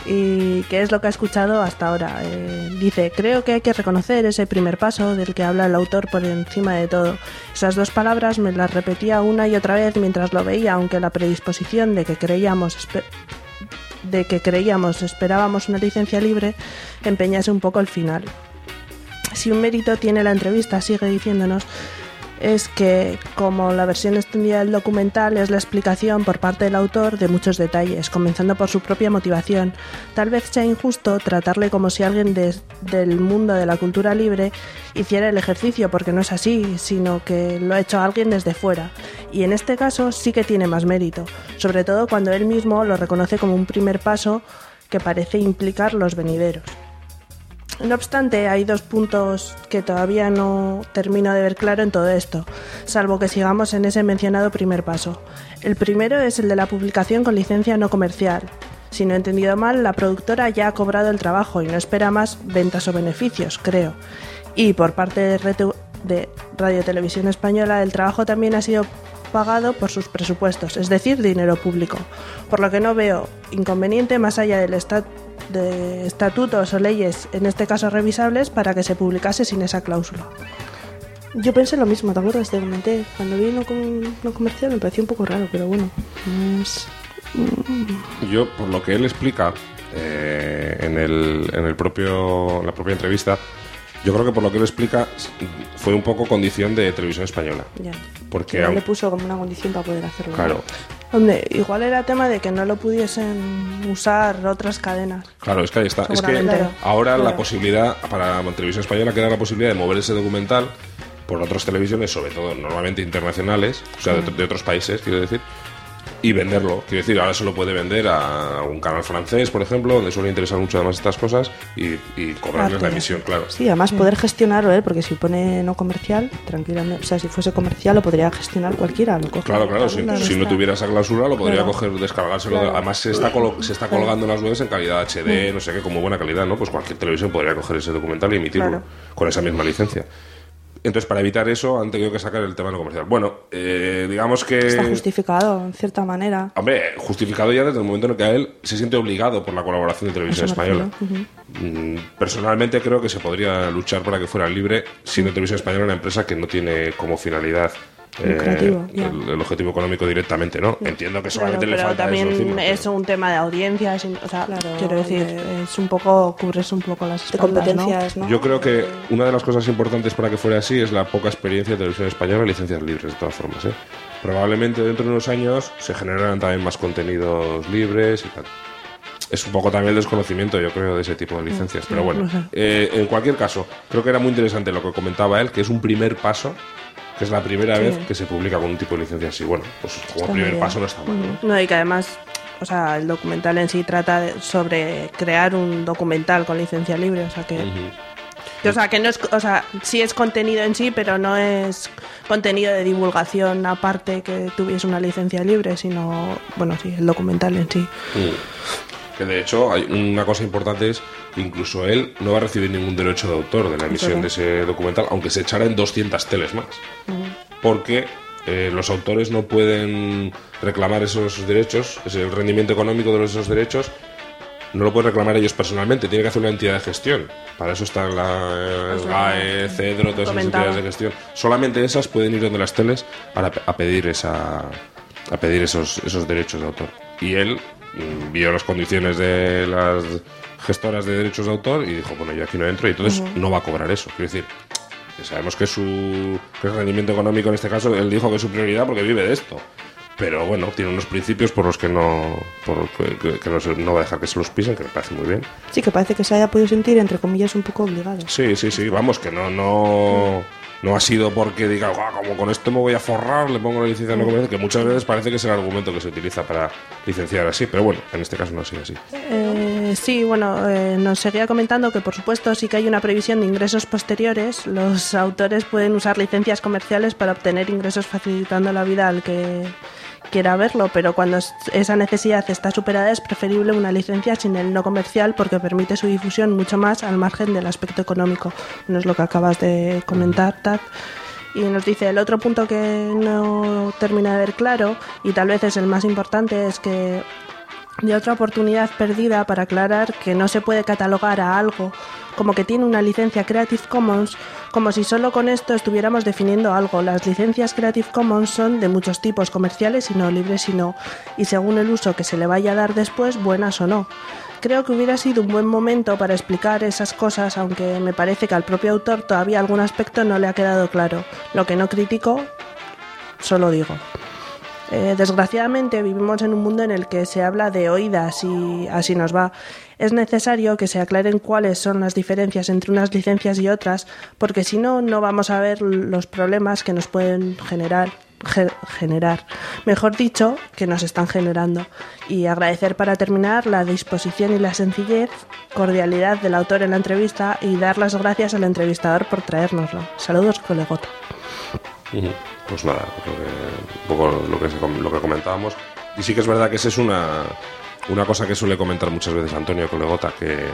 Y qué es lo que ha escuchado hasta ahora. Eh, dice, creo que hay que reconocer ese primer paso del que habla el autor por encima de todo. Esas dos palabras me las repetía una y otra vez mientras lo veía, aunque la predisposición de que creíamos de que creíamos esperábamos una licencia libre empeñase un poco el final. Si un mérito tiene la entrevista, sigue diciéndonos, es que, como la versión extendida del documental, es la explicación por parte del autor de muchos detalles, comenzando por su propia motivación. Tal vez sea injusto tratarle como si alguien del mundo de la cultura libre hiciera el ejercicio, porque no es así, sino que lo ha hecho alguien desde fuera. Y en este caso sí que tiene más mérito, sobre todo cuando él mismo lo reconoce como un primer paso que parece implicar los venideros. No obstante, hay dos puntos que todavía no termino de ver claro en todo esto, salvo que sigamos en ese mencionado primer paso. El primero es el de la publicación con licencia no comercial. Si no he entendido mal, la productora ya ha cobrado el trabajo y no espera más ventas o beneficios, creo. Y por parte de, de Radio Televisión Española, el trabajo también ha sido pagado por sus presupuestos, es decir, dinero público. Por lo que no veo inconveniente más allá del de estatutos o leyes, en este caso revisables, para que se publicase sin esa cláusula. Yo pensé lo mismo, ¿te acuerdas? Te comenté. Cuando vi no, no comercial me pareció un poco raro, pero bueno. no es- Yo, por lo que él explica eh, en, el, en el propio, en la propia entrevista, yo creo que por lo que él explica fue un poco condición de televisión española. Ya. Porque, aun- le puso como una condición para poder hacerlo. claro, Hombre, igual era tema de que no lo pudiesen usar otras cadenas. claro, es que ahí está. Es que. Claro. ahora la posibilidad, para televisión española queda la posibilidad de mover ese documental por otras televisiones, sobre todo normalmente internacionales, o sea, de otros países, quiero decir, y venderlo. Quiero decir, ahora se lo puede vender a un canal francés, por ejemplo, donde suele interesar mucho además estas cosas, y, y cobrarles la emisión, claro. Sí, además poder gestionarlo, ¿eh? porque si pone no comercial, tranquilamente, o sea, si fuese comercial lo podría gestionar cualquiera, lo coge. Claro, claro, si, si no tuviera esa cláusula lo podría Claro. coger, descargárselo. Claro. Además se está, se está colgando en las webs en calidad HD, no sé qué, con muy buena calidad, ¿no? Pues cualquier televisión podría coger ese documental y emitirlo Claro. con esa misma licencia. Entonces, para evitar eso, han tenido que sacar el tema no comercial. Bueno, eh, digamos que... Está justificado, en cierta manera. Hombre, justificado ya desde el momento en el que a él se siente obligado por la colaboración de Televisión Española. Mm, Personalmente creo que se podría luchar para que fuera libre, siendo Televisión Española una empresa que no tiene como finalidad eh, el, el objetivo económico directamente, ¿no? Entiendo que Claro, solamente le pero falta eso también encima. es un tema de audiencias, o sea, quiero decir, es un poco, cubres un poco las espaldas, competencias, ¿no? Yo creo que una de las cosas importantes para que fuera así es la poca experiencia de televisión española y licencias libres, de todas formas. ¿eh? Probablemente dentro de unos años se generarán también más contenidos libres y tal. Es un poco también el desconocimiento, yo creo, de ese tipo de licencias. Pero bueno, no eh, en cualquier caso, creo que era muy interesante lo que comentaba él, que es un primer paso, que es la primera Sí. vez que se publica con un tipo de licencia así. Bueno, pues como Está primer paso no está mal. ¿no? No, y que además, o sea, el documental en sí trata de- sobre crear un documental con licencia libre, o sea que... O sea, que no es, o sea, sí es contenido en sí, pero no es contenido de divulgación aparte que tuviese una licencia libre, sino, bueno, sí, el documental en sí. Que de hecho, hay una cosa importante es que incluso él no va a recibir ningún derecho de autor de la emisión de ese documental, aunque se echara en 200 teles más. Porque eh, los autores no pueden reclamar esos derechos, el rendimiento económico de esos derechos, no lo pueden reclamar ellos personalmente, tiene que hacer una entidad de gestión. Para eso están la, el GAE, CEDRO, todas esas entidades de gestión. Solamente esas pueden ir donde las teles para pe- a pedir esa a pedir esos, esos derechos de autor. Y él vio las condiciones de las gestoras de derechos de autor y dijo, bueno, yo aquí no entro y entonces no va a cobrar eso. Quiero decir, sabemos que su que el rendimiento económico en este caso, él dijo que es su prioridad porque vive de esto. Pero bueno, tiene unos principios por los que no por que, que- que no, se- no va a dejar que se los pisen, que me parece muy bien. Sí, que parece que se haya podido sentir, entre comillas, un poco obligado. Sí, sí, sí, vamos, que no, no, no ha sido porque diga, "Guau, como con esto me voy a forrar, le pongo la licencia no comercial", que muchas veces parece que es el argumento que se utiliza para licenciar así, pero bueno, en este caso no ha sido así. Eh, sí, bueno, eh, nos seguía comentando que por supuesto sí que hay una previsión de ingresos posteriores. Los autores pueden usar licencias comerciales para obtener ingresos facilitando la vida al que quiera verlo, pero cuando es- esa necesidad está superada es preferible una licencia sin el no comercial porque permite su difusión mucho más al margen del aspecto económico. No es lo que acabas de comentar, Tat. Y nos dice, el otro punto que no termina de ver claro, y tal vez es el más importante, es que de otra oportunidad perdida para aclarar que no se puede catalogar a algo como que tiene una licencia Creative Commons como si solo con esto estuviéramos definiendo algo. Las licencias Creative Commons son de muchos tipos, comerciales y no libres y no, y según el uso que se le vaya a dar después, buenas o no. Creo que hubiera sido un buen momento para explicar esas cosas, aunque me parece que al propio autor todavía algún aspecto no le ha quedado claro. Lo que no critico, solo digo. Eh, desgraciadamente vivimos en un mundo en el que se habla de oídas y así nos va. Es necesario que se aclaren cuáles son las diferencias entre unas licencias y otras, porque si no, no vamos a ver los problemas que nos pueden generar. ge- generar, mejor dicho, que nos están generando. Y agradecer para terminar la disposición y la sencillez, cordialidad del autor en la entrevista y dar las gracias al entrevistador por traérnoslo. Saludos, colegota. Ujú. Pues nada, que un poco lo que, lo que comentábamos. Y sí que es verdad que esa es una, una cosa que suele comentar muchas veces Antonio Colegota, que,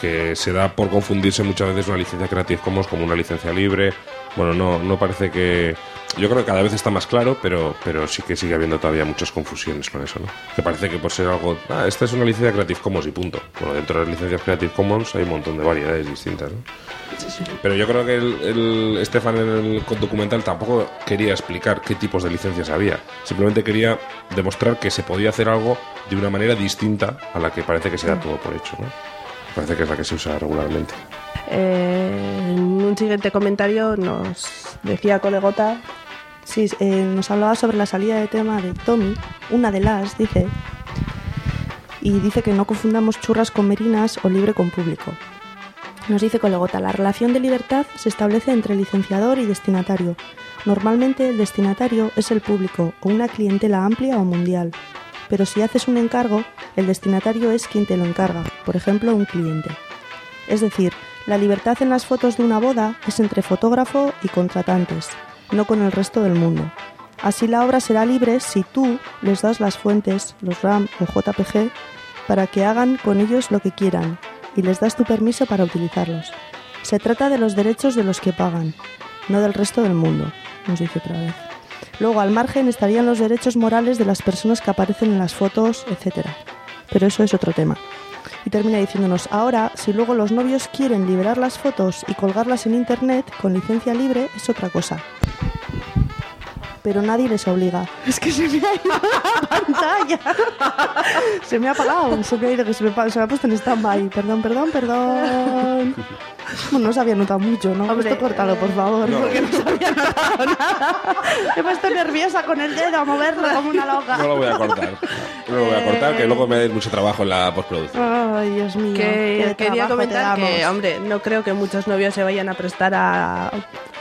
que se da por confundirse muchas veces una licencia Creative Commons como una licencia libre. Bueno, no, no parece que... Yo creo que cada vez está más claro, pero, pero sí que sigue habiendo todavía muchas confusiones con eso, ¿no? Que parece que por ser algo... Ah, esta es una licencia Creative Commons y punto. Bueno, dentro de las licencias Creative Commons hay un montón de variedades distintas, ¿no? Pero yo creo que el, el Estefan en el documental tampoco quería explicar qué tipos de licencias había. Simplemente quería demostrar que se podía hacer algo de una manera distinta a la que parece que se da todo por hecho. ¿no? Parece que es la que se usa regularmente. Eh, en un siguiente comentario nos decía colegota Sí, eh, nos hablaba sobre la salida de tema de Tommy, una de las, dice, y dice que no confundamos churras con merinas o libre con público. Nos dice Colegota, la relación de libertad se establece entre licenciador y destinatario. Normalmente el destinatario es el público o una clientela amplia o mundial. Pero si haces un encargo, el destinatario es quien te lo encarga, por ejemplo, un cliente. Es decir, la libertad en las fotos de una boda es entre fotógrafo y contratantes, no con el resto del mundo. Así la obra será libre si tú les das las fuentes, los RAM o JPG, para que hagan con ellos lo que quieran y les das tu permiso para utilizarlos. Se trata de los derechos de los que pagan, no del resto del mundo, nos dice otra vez. Luego, al margen estarían los derechos morales de las personas que aparecen en las fotos, etc. Pero eso es otro tema. Y termina diciéndonos, ahora, si luego los novios quieren liberar las fotos y colgarlas en Internet con licencia libre, es otra cosa. Pero nadie les obliga. Es que se me ha ido la (laughs) pantalla. se me ha apagado, se me ha ido, que se me, se me ha puesto en stand-by. Perdón, perdón, perdón. Bueno, no se había notado mucho, ¿no? Hombre, Esto córtalo, por favor, No. porque no se había notado nada. Me he puesto nerviosa con el dedo a moverlo como una loca. No lo voy a cortar. No lo voy a cortar, que luego me da mucho trabajo en la postproducción. Ay, Dios mío. Que qué quería comentar que, hombre, no creo que muchos novios se vayan a prestar a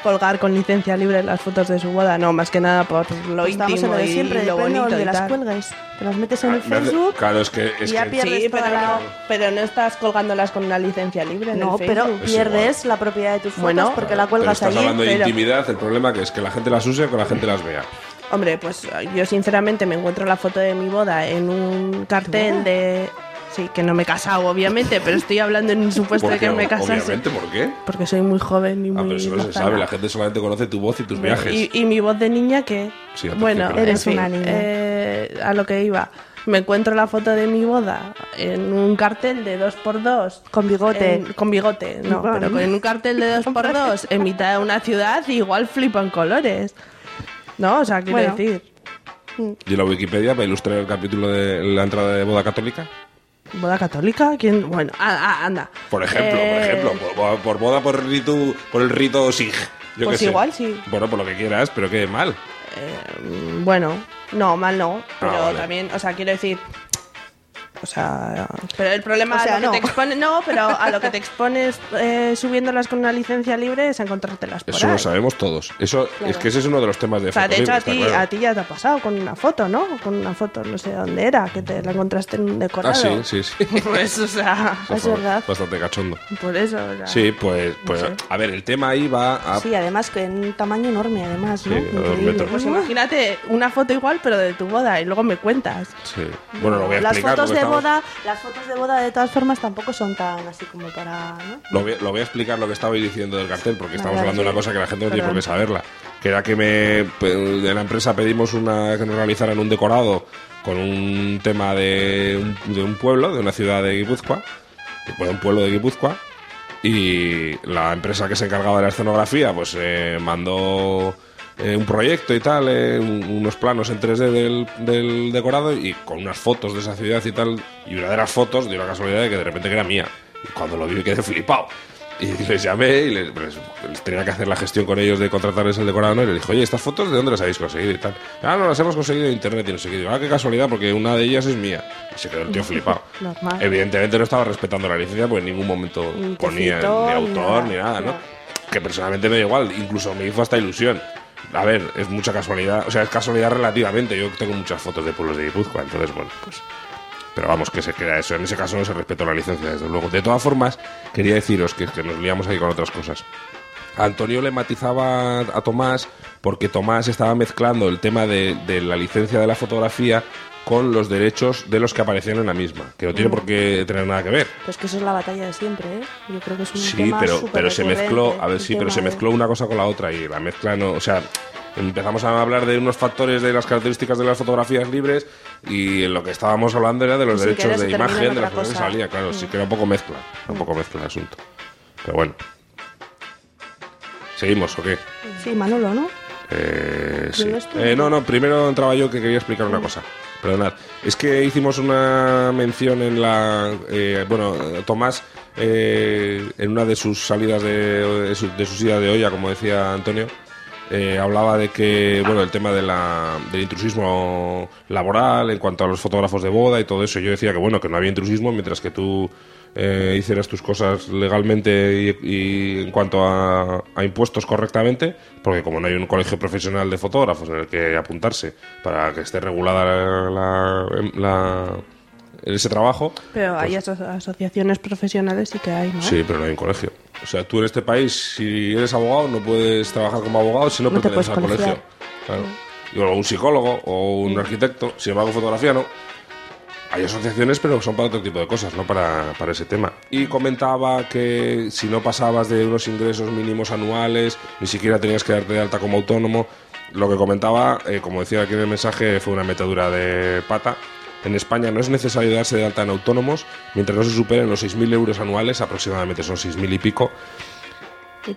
colgar con licencia libre las fotos de su boda, no, más que nada por lo Pues estamos en íntimo lo de y siempre, lo depende bonito de y las tal. cuelgues. Te las metes en el Me hace- Facebook. Claro, es que. Es y ya que pierdes Sí, pero la- no, pero no estás colgándolas con una licencia libre en No, el pero Pierdes la propiedad de tus fotos Bueno, porque la Pero cuelgas estás allí. hablando de pero- intimidad, el problema que es que la gente las use o que la gente las vea. Hombre, pues yo sinceramente me encuentro la foto de mi boda en un cartel de... Sí, que no me he casado, obviamente, pero estoy hablando en un supuesto de que me casase. obviamente, ¿por qué? Porque soy muy joven y Ah, muy... pero eso no se sabe, la gente solamente conoce tu voz y tus viajes. Y, y mi voz de niña que... Sí, bueno, en Eres fin, una niña. eh, a lo que iba. Me encuentro la foto de mi boda en un cartel de 2x2. Con bigote. en- con bigote, no, Bueno. pero con- en un cartel de 2x2 en mitad de una ciudad, igual flipan colores. No, o sea, quiero Bueno. decir, ¿Y la Wikipedia para ilustrar el capítulo de la entrada de boda católica? ¿boda católica? ¿Quién? Bueno, ah, ah, anda. Por ejemplo, Eh, por ejemplo, por, por boda por rito, por el rito SIG. Yo Pues sé. igual sí. Bueno, por lo que quieras, pero qué mal. Mm, Bueno, no, mal no. Pero Ah, vale. también, o sea, quiero decir. O sea, pero el problema O sea, a lo no. que te expone, no, pero a lo que te expones eh, subiéndolas con una licencia libre es encontrártelas por Eso ahí. lo sabemos todos. Eso Claro. es que ese es uno de los temas de O sea, de hecho a ti, claro. a ti ya te ha pasado con una foto, ¿no? Con una foto, no sé dónde era, que te la encontraste en un decorado. Ah, sí, sí, sí. (laughs) Pues, o sea, Eso fue Bastante cachondo. por eso. o sea, Sí, pues, pues sé. a ver, el tema ahí va a... Sí, además que en un tamaño enorme, además, ¿no? Sí, metros. Pues imagínate una foto igual, pero de tu boda, y luego me cuentas. Sí. Bueno, lo voy a las explicar. fotos de boda, las fotos de boda de todas formas tampoco son tan así como para, ¿no? Lo voy, lo voy a explicar lo que estabais diciendo del cartel, porque estamos hablando de una cosa que la gente no tiene por qué Perdón. saberla. Que era que me de la empresa pedimos una que nos realizaran un decorado con un tema de un, de un pueblo, de una ciudad de Guipúzcoa, de un pueblo de Guipúzcoa, y la empresa que se encargaba de la escenografía, pues eh, mandó eh, un proyecto y tal, eh, un- unos planos en 3D del, del decorado y con unas fotos de esa ciudad y tal, y una de las fotos dio la casualidad de que de repente que era mía. Y cuando lo vi me quedé flipado. Y les llamé y les, les- les tenía que hacer la gestión con ellos de contratarles el decorado, ¿no? Y les dije, oye, ¿estas fotos de dónde las habéis conseguido y tal? Ah, no, las hemos conseguido de internet y no sé qué. Digo, ah, qué casualidad, porque una de ellas es mía. Y se quedó el tío (laughs) flipado. Normal. Evidentemente no estaba respetando la licencia, porque en ningún momento Ni ponía citó, ni ni autor nada, ni nada, ¿no? claro. Que personalmente me da igual, incluso me hizo hasta ilusión. A ver, es mucha casualidad, o sea, es casualidad relativamente. Yo tengo muchas fotos de pueblos de Guipúzcoa, entonces, bueno, pues. Pero vamos, que se queda eso. En ese caso no se respetó la licencia, desde luego. De todas formas, quería deciros que, nos liamos ahí con otras cosas. Antonio le matizaba a Tomás porque Tomás estaba mezclando el tema de la licencia de la fotografía con los derechos de los que aparecían en la misma, que no tiene Mm. por qué tener nada que ver. Pues que eso es la batalla de siempre, ¿eh? Yo creo que es un Sí, tema pero, pero se mezcló, a ver, sí, pero se de- mezcló una cosa con la otra y la mezcla no, o sea, empezamos a hablar de unos factores de las características de las fotografías libres y en lo que estábamos hablando era de los derechos de imagen, de las cosas que cosa. salía, claro, sí Mm. que era un poco mezcla, un poco mezcla el asunto. Pero bueno. ¿Seguimos o qué? Sí, Manolo, ¿no? Eh, sí. Eh, no, no, primero entraba yo que quería explicar una cosa. Perdonad. Es que hicimos una mención en la. eh, bueno, Tomás, eh, en una de sus salidas de, de, su, de de olla, como decía Antonio, eh, hablaba de que, bueno, el tema de la, del intrusismo laboral en cuanto a los fotógrafos de boda y todo eso. Yo decía que, bueno, que no había intrusismo mientras que tú eh, hicieras tus cosas legalmente y, y en cuanto a, a impuestos correctamente, porque como no hay un colegio profesional de fotógrafos en el que apuntarse para que esté regulada la, la- la- ese trabajo, Pero hay aso- asociaciones profesionales sí que hay, ¿no? Sí, pero no hay un colegio. O sea, tú en este país, si eres abogado, no puedes trabajar como abogado si no, No te perteneces al colegio. Claro. Y luego un psicólogo o un arquitecto, sin embargo, fotografía no. Hay asociaciones, pero son para otro tipo de cosas, no para, para ese tema. Y comentaba que si no pasabas de unos ingresos mínimos anuales, ni siquiera tenías que darte de alta como autónomo. Lo que comentaba, eh, como decía aquí en el mensaje, fue una metedura de pata. En España no es necesario darse de alta en autónomos mientras no se superen los 6.000 euros anuales, aproximadamente son 6.000 y pico.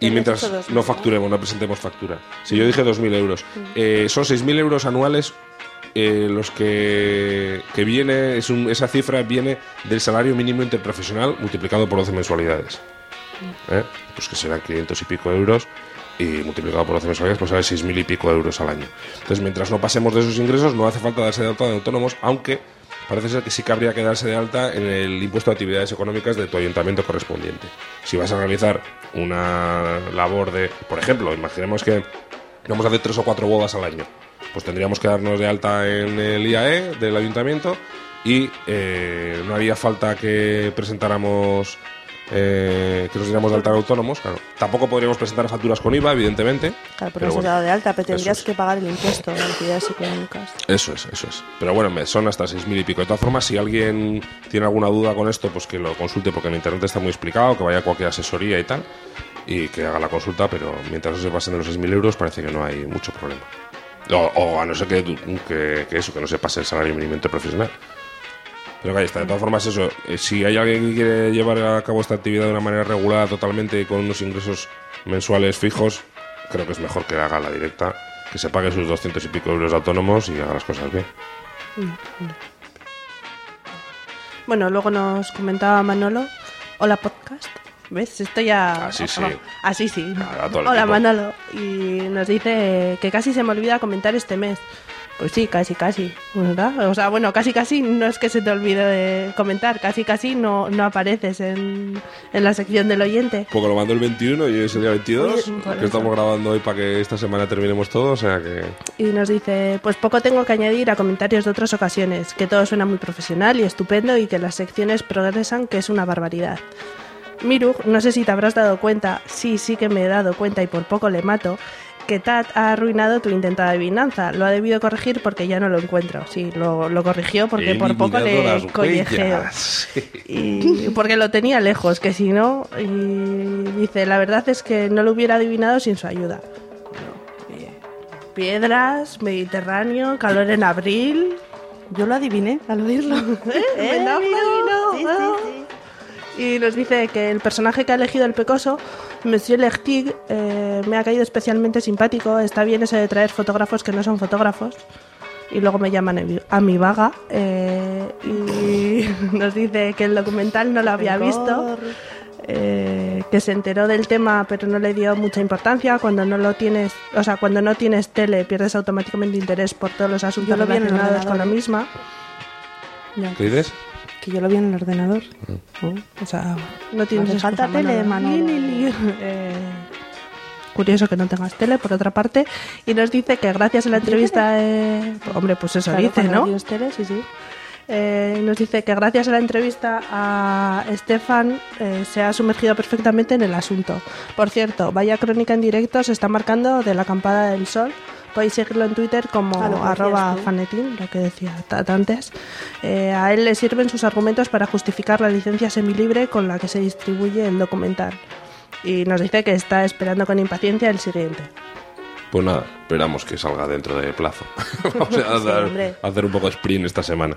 Y mientras hecho 2.000, no facturemos, no presentemos factura. Si yo dije 2.000 euros, eh, son 6.000 euros anuales eh, los que, que viene, es un- esa cifra viene del salario mínimo interprofesional multiplicado por 12 mensualidades. ¿Eh? Pues que serán 500 y pico euros y multiplicado por 12 mensualidades, pues sale 6.000 y pico euros al año. Entonces, mientras no pasemos de esos ingresos, no hace falta darse de alta de autónomos, aunque parece ser que sí que habría que darse de alta en el impuesto de actividades económicas de tu ayuntamiento correspondiente. Si vas a realizar una labor de, por ejemplo, imaginemos que vamos a hacer tres o cuatro bodas al año, pues tendríamos que darnos de alta en el IAE del ayuntamiento y eh, no haría falta que presentáramos eh, que nos diéramos de alta autónomos. Claro. Tampoco podríamos presentar facturas con IVA, evidentemente. Claro, pero no bueno, dado de alta, pero tendrías es. que pagar el impuesto de actividades económicas. Eso es, eso es. Pero bueno, son hasta 6.000 y pico. De todas formas, si alguien tiene alguna duda con esto, pues que lo consulte porque en internet está muy explicado, que vaya a cualquier asesoría y tal, y que haga la consulta, pero mientras no se pasen de los 6.000 euros parece que no hay mucho problema. O, a no ser que, que, que eso, que no se pase el salario mínimo interprofesional. Pero que ahí está. De todas formas, eso, eh, si hay alguien que quiere llevar a cabo esta actividad de una manera regulada totalmente con unos ingresos mensuales fijos, creo que es mejor que haga la directa, que se pague sus 200 y pico euros de autónomos y haga las cosas bien. Bueno, luego nos comentaba Manolo. Hola, podcast. ¿Ves? Esto ya. Así sí. Así sí. a todo el Hola. Manolo. Y nos dice que casi se me olvida comentar este mes. Pues sí, casi, casi. ¿Verdad? O sea, bueno, casi, casi no es que se te olvide de comentar. Casi, casi no, no apareces en, en la sección del oyente. Porque lo mandó el 21 y hoy es el día 22, Oye, por que estamos grabando hoy para que esta semana terminemos todo, o sea que... Y nos dice, pues poco tengo que añadir a comentarios de otras ocasiones, que todo suena muy profesional y estupendo y que las secciones progresan, que es una barbaridad. Miru, no sé si te habrás dado cuenta, sí, sí que me he dado cuenta y por poco le mato, que Tat ha arruinado tu intentada adivinanza. Lo ha debido corregir porque ya no lo encuentro. Sí, lo, lo corrigió porque He por poco le collejeo. Y porque lo tenía lejos, que si no, y dice, la verdad es que no lo hubiera adivinado sin su ayuda. Eh, Piedras, Mediterráneo, calor en abril. Yo lo adiviné al oírlo. (laughs) ¿Eh? (laughs) ¿Me lo has adivinado? Ah. Y nos dice que el personaje que ha elegido el pecoso, Monsieur Lertig, eh, me ha caído especialmente simpático. Está bien eso de traer fotógrafos que no son fotógrafos. Y luego me llaman a mi- vaga. eh, y (laughs) nos dice que el documental no lo había visto. eh, que se enteró del tema pero no le dio mucha importancia cuando no lo tienes o sea cuando no tienes tele pierdes automáticamente interés por todos los asuntos Yo lo vi en el relacionados con la misma. ¿Qué dices? Que yo lo vi en el ordenador. o sea, no tienes falta tele, li, li. Eh, curioso que no tengas tele, por otra parte. Y nos dice que gracias a la entrevista... eh, hombre, pues eso Claro, dice, ¿no? tienes tele, sí, sí. Eh, nos dice que gracias a la entrevista a Estefan eh, se ha sumergido perfectamente en el asunto. Por cierto, vaya crónica en directo se está marcando de la acampada del sol. Podéis seguirlo en Twitter como Ah, lo que arroba decías fanetín, lo que decía Tat antes. Eh, a él le sirven sus argumentos para justificar la licencia semilibre con la que se distribuye el documental. Y nos dice que está esperando con impaciencia el siguiente. Pues nada, esperamos que salga dentro de plazo. (laughs) Vamos a, (laughs) Sí, hacer un poco de sprint esta semana.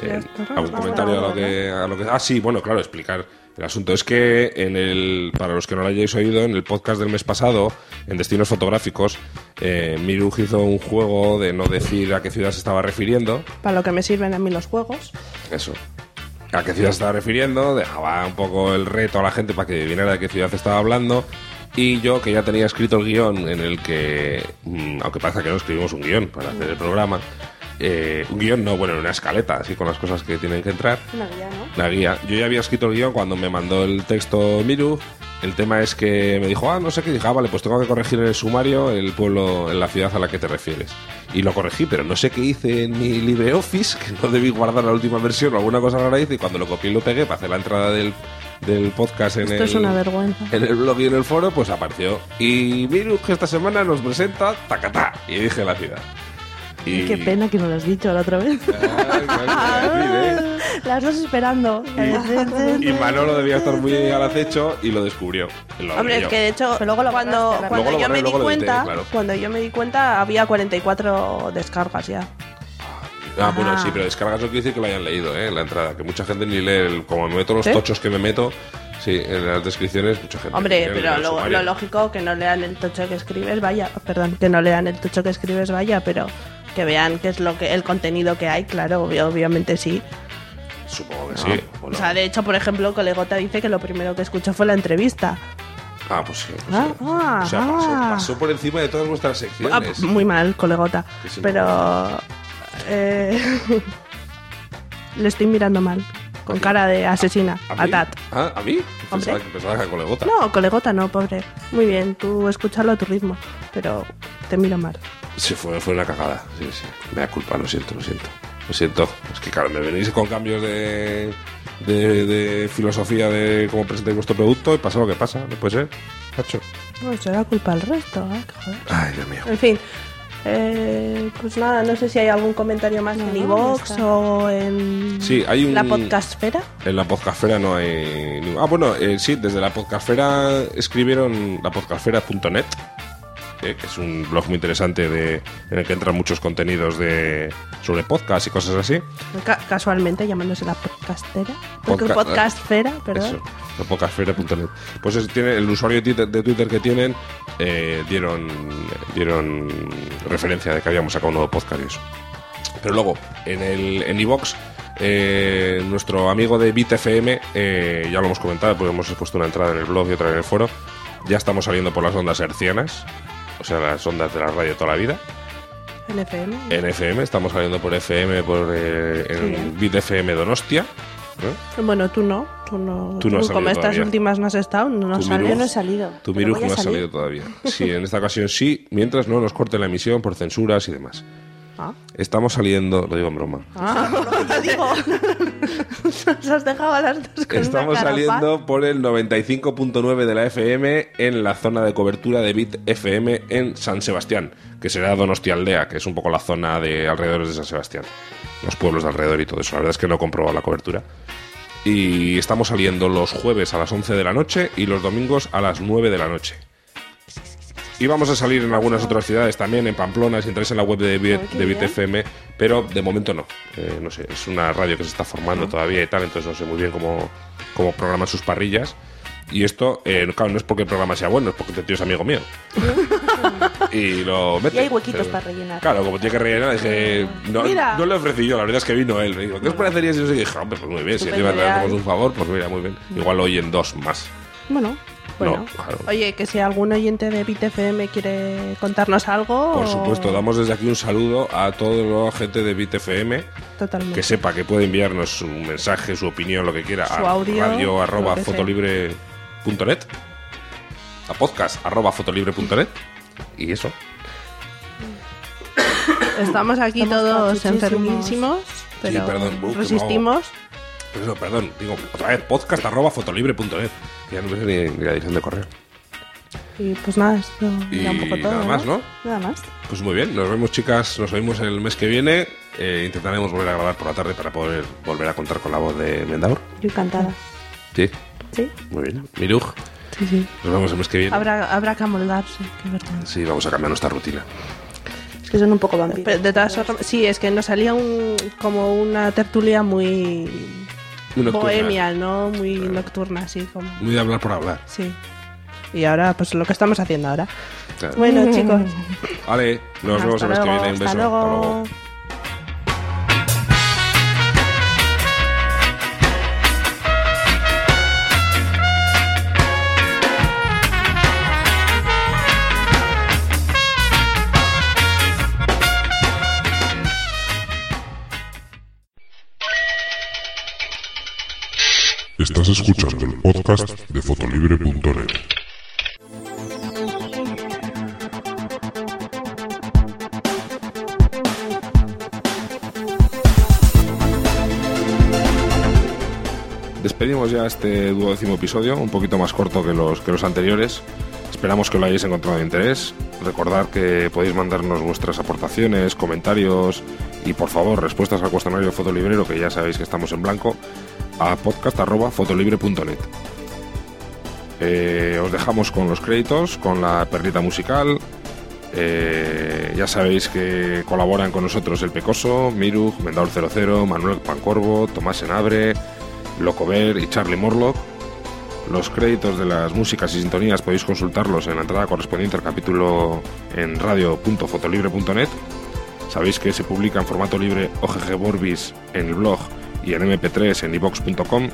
Eh, ¿Algún comentario a lo, que, a lo que- Ah, sí, bueno, claro, explicar. El asunto es que, en el, para los que no lo hayáis oído, en el podcast del mes pasado, en Destinos Fotográficos, eh, Miruj hizo un juego de no decir a qué ciudad se estaba refiriendo. Para lo que me sirven a mí los juegos. Eso. ¿A qué ciudad se estaba refiriendo? Dejaba un poco el reto a la gente para que adivinara de qué ciudad estaba hablando. Y yo, que ya tenía escrito el guion en el que, mm, aunque parezca que no escribimos un guion para hacer el programa, eh, un guion no, bueno, una escaleta, así con las cosas que tienen que entrar. Una guía, ¿no? La guía. Yo ya había escrito el guion cuando me mandó el texto Miru. El tema es que me dijo, ah, no sé qué. Dije, ah, vale, pues tengo que corregir en el sumario el pueblo, en la ciudad a la que te refieres. Y lo corregí, pero no sé qué hice en mi LibreOffice, (laughs) que no debí guardar la última versión o alguna cosa rara hice. Y cuando lo copié y lo pegué para hacer la entrada del, del podcast en Esto el, es una vergüenza. en el blog y en el foro, pues apareció. Y Miru, que esta semana nos presenta Tacatá. Y dije la ciudad. Y... Qué pena que no lo has dicho la otra vez. ¿eh? (laughs) Las dos esperando. Y Manolo debía estar muy al acecho y lo descubrió. Lo Hombre, es que de hecho, cuando, Luego cuando lo yo borré, me di luego lo edité, cuenta, claro. cuando yo me di cuenta había 44 descargas ya. Ah, bueno, sí, pero descargas no quiere decir que lo hayan leído, ¿eh? La entrada. Que mucha gente ni lee. el- como me meto los ¿Sí? tochos que me meto, Sí, en las descripciones mucha gente. Hombre, pero lo, lo lógico que no lean el tocho que escribes, vaya, perdón, que no lean el tocho que escribes, vaya, pero que vean qué es lo que el contenido que hay, claro, obviamente sí. Supongo que No. sí. O sea, de hecho, por ejemplo, Colegota dice que lo primero que escuchó fue la entrevista. ah, pues sí. pues Ah, sí. ah, o sea, pasó, ah. pasó por encima de todas vuestras Ah, secciones. muy mal, Colegota. Sí, Pero eh, (laughs) le estoy mirando mal, con cara de asesina, ¿A a mí? Tat. Ah, ¿a mí? Pensaba, que- pensaba que a colegota. No, Colegota no, pobre. Muy bien, tú escúchalo a tu ritmo, pero te miro mal. Sí, fue, fue una cagada. Sí, sí. Me da culpa, lo siento, lo siento. Lo siento. Es que, claro, me venís con cambios de, de, de filosofía de cómo presentáis vuestro producto y pasa lo que pasa. No puede ser. Hacho. No, será culpa del resto, ¿eh? Joder. Ay, Dios mío. En fin, eh, pues nada, no sé si hay algún comentario más en iVoox o en Sí, hay un- la podcastfera. En la podcastfera no hay... Ah, bueno, eh, sí, desde la podcastfera escribieron la podcastfera.net, eh, que es un blog muy interesante de, en el que entran muchos contenidos de sobre podcast y cosas así. Ca- casualmente llamándose la podcastera. Podca- podcastfera, perdón. Eso, la podcastfera.net. Pues es- tiene, el usuario de Twitter, de Twitter que tienen eh, dieron, dieron referencia de que habíamos sacado un nuevo podcast y eso. Pero luego, en el en iVox, eh, nuestro amigo de BitFM, eh, ya lo hemos comentado, porque hemos puesto una entrada en el blog y otra en el foro, ya estamos saliendo por las ondas hercianas, o sea, las ondas de la radio toda la vida. En FM. En FM, estamos saliendo por FM, por eh, en Sí. BitFM Donostia. ¿no? Bueno, tú no. Tú no. Tú no has como salido estas todavía. últimas no has estado, no has salido. Miruj- Tu Miruj no ha salido todavía. Sí, en esta ocasión sí, mientras no nos corten la emisión por censuras y demás. Ah. Estamos saliendo, lo digo en broma, Ah, te (laughs) digo. (laughs) Nos has dejado a las dos con estamos una saliendo por el 95.9 de la FM en la zona de cobertura de Bit FM en San Sebastián, que será Donostialdea, que es un poco la zona de alrededores de San Sebastián, los pueblos de alrededor y todo eso. La verdad es que no he comprobado la cobertura. Y estamos saliendo los jueves a las 11 de la noche y los domingos a las 9 de la noche. Y vamos a salir en algunas otras ciudades también, en Pamplona, si entráis en la web de, Bit, de Bit FM, pero de momento no. Eh, no sé, es una radio que se está formando todavía y tal, entonces no sé muy bien cómo, cómo programan sus parrillas. Y esto, eh, claro, no es porque el programa sea bueno, es porque este tío es amigo mío. (laughs) y lo mete. Y hay huequitos Pero- para rellenar. Claro, como tiene que rellenar, dije, no, Mira. no le ofrecí yo, la verdad es que vino él. Me dijo, ¿qué os parecería si os dije, hombre, pues muy bien, si encima le hacemos ideal. un favor, pues mira, muy bien. Igual oyen dos más. Bueno, bueno. No, claro. Oye, que si algún oyente de BitFM quiere contarnos algo. Por o- supuesto, damos desde aquí un saludo a toda la gente de BitFM Totalmente. que sepa que puede enviarnos un mensaje, su opinión, lo que quiera Su a audio, radio arroba fotolibre.net a podcast arroba fotolibre.net y eso. Estamos aquí Estamos todos enfermísimos, pero perdón, uh, resistimos. Pero eso, perdón, digo, otra vez, podcast arroba fotolibre.net. Ya no me sé ni, ni la dirección de correo. Y pues nada, esto Y era un poco todo. nada más, ¿no? Nada más. Pues muy bien, nos vemos chicas, nos vemos el mes que viene. Eh, intentaremos volver a grabar por la tarde para poder volver a contar con la voz de Mendaur. Yo encantada. Sí, Sí. muy bien. Miruj, Sí, sí. nos vemos el mes que viene. Habrá, habrá que amoldarse, qué verdad. Sí, vamos a cambiar nuestra rutina. Es que son un poco vampiros. Pero de todas formas, sí, es que nos salía un, como una tertulia muy. Bohemia, ¿no? Muy nocturna, así como. Muy de hablar por hablar. Sí. Y ahora, pues lo que estamos haciendo ahora. Claro. Bueno, chicos. Vale, nos vemos el mes que viene. Un beso. hasta luego. Estás escuchando el podcast de fotolibre.net. Despedimos ya este duodécimo episodio, un poquito más corto que los, que los anteriores. Esperamos que lo hayáis encontrado de interés. Recordad que podéis mandarnos vuestras aportaciones, comentarios y, por favor, respuestas al cuestionario fotolibrero, que ya sabéis que estamos en blanco, a podcast.fotolibre.net. Eh, os dejamos con los créditos, con la perlita musical. Eh, ya sabéis que colaboran con nosotros El Pecoso, Miru, Mendaur 00, Manuel Pancorvo, Tomás Enabre, Locover y Charlie Morlock. Los créditos de las músicas y sintonías podéis consultarlos en la entrada correspondiente al capítulo en radio.fotolibre.net. Sabéis que se publica en formato libre OGG Vorbis en el blog y en mp3 en ibox.com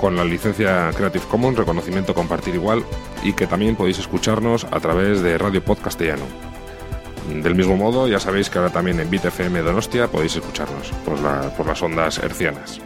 con la licencia Creative Commons, reconocimiento compartir igual, y que también podéis escucharnos a través de Radio Podcastellano. Del mismo modo, ya sabéis que ahora también en BitFM Donostia podéis escucharnos por, por las ondas hercianas.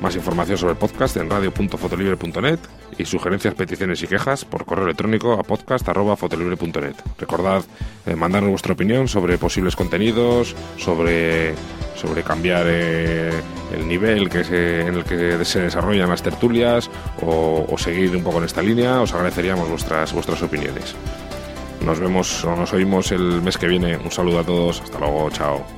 Más información sobre el podcast en radio.fotolibre.net y sugerencias, peticiones y quejas por correo electrónico a podcast.fotolibre.net. Recordad eh, mandarnos vuestra opinión sobre posibles contenidos, sobre, sobre cambiar eh, el nivel que en el que se desarrollan las tertulias o, o, seguir un poco en esta línea. Os agradeceríamos vuestras, vuestras opiniones. Nos vemos o nos oímos el mes que viene. Un saludo a todos. Hasta luego. Chao.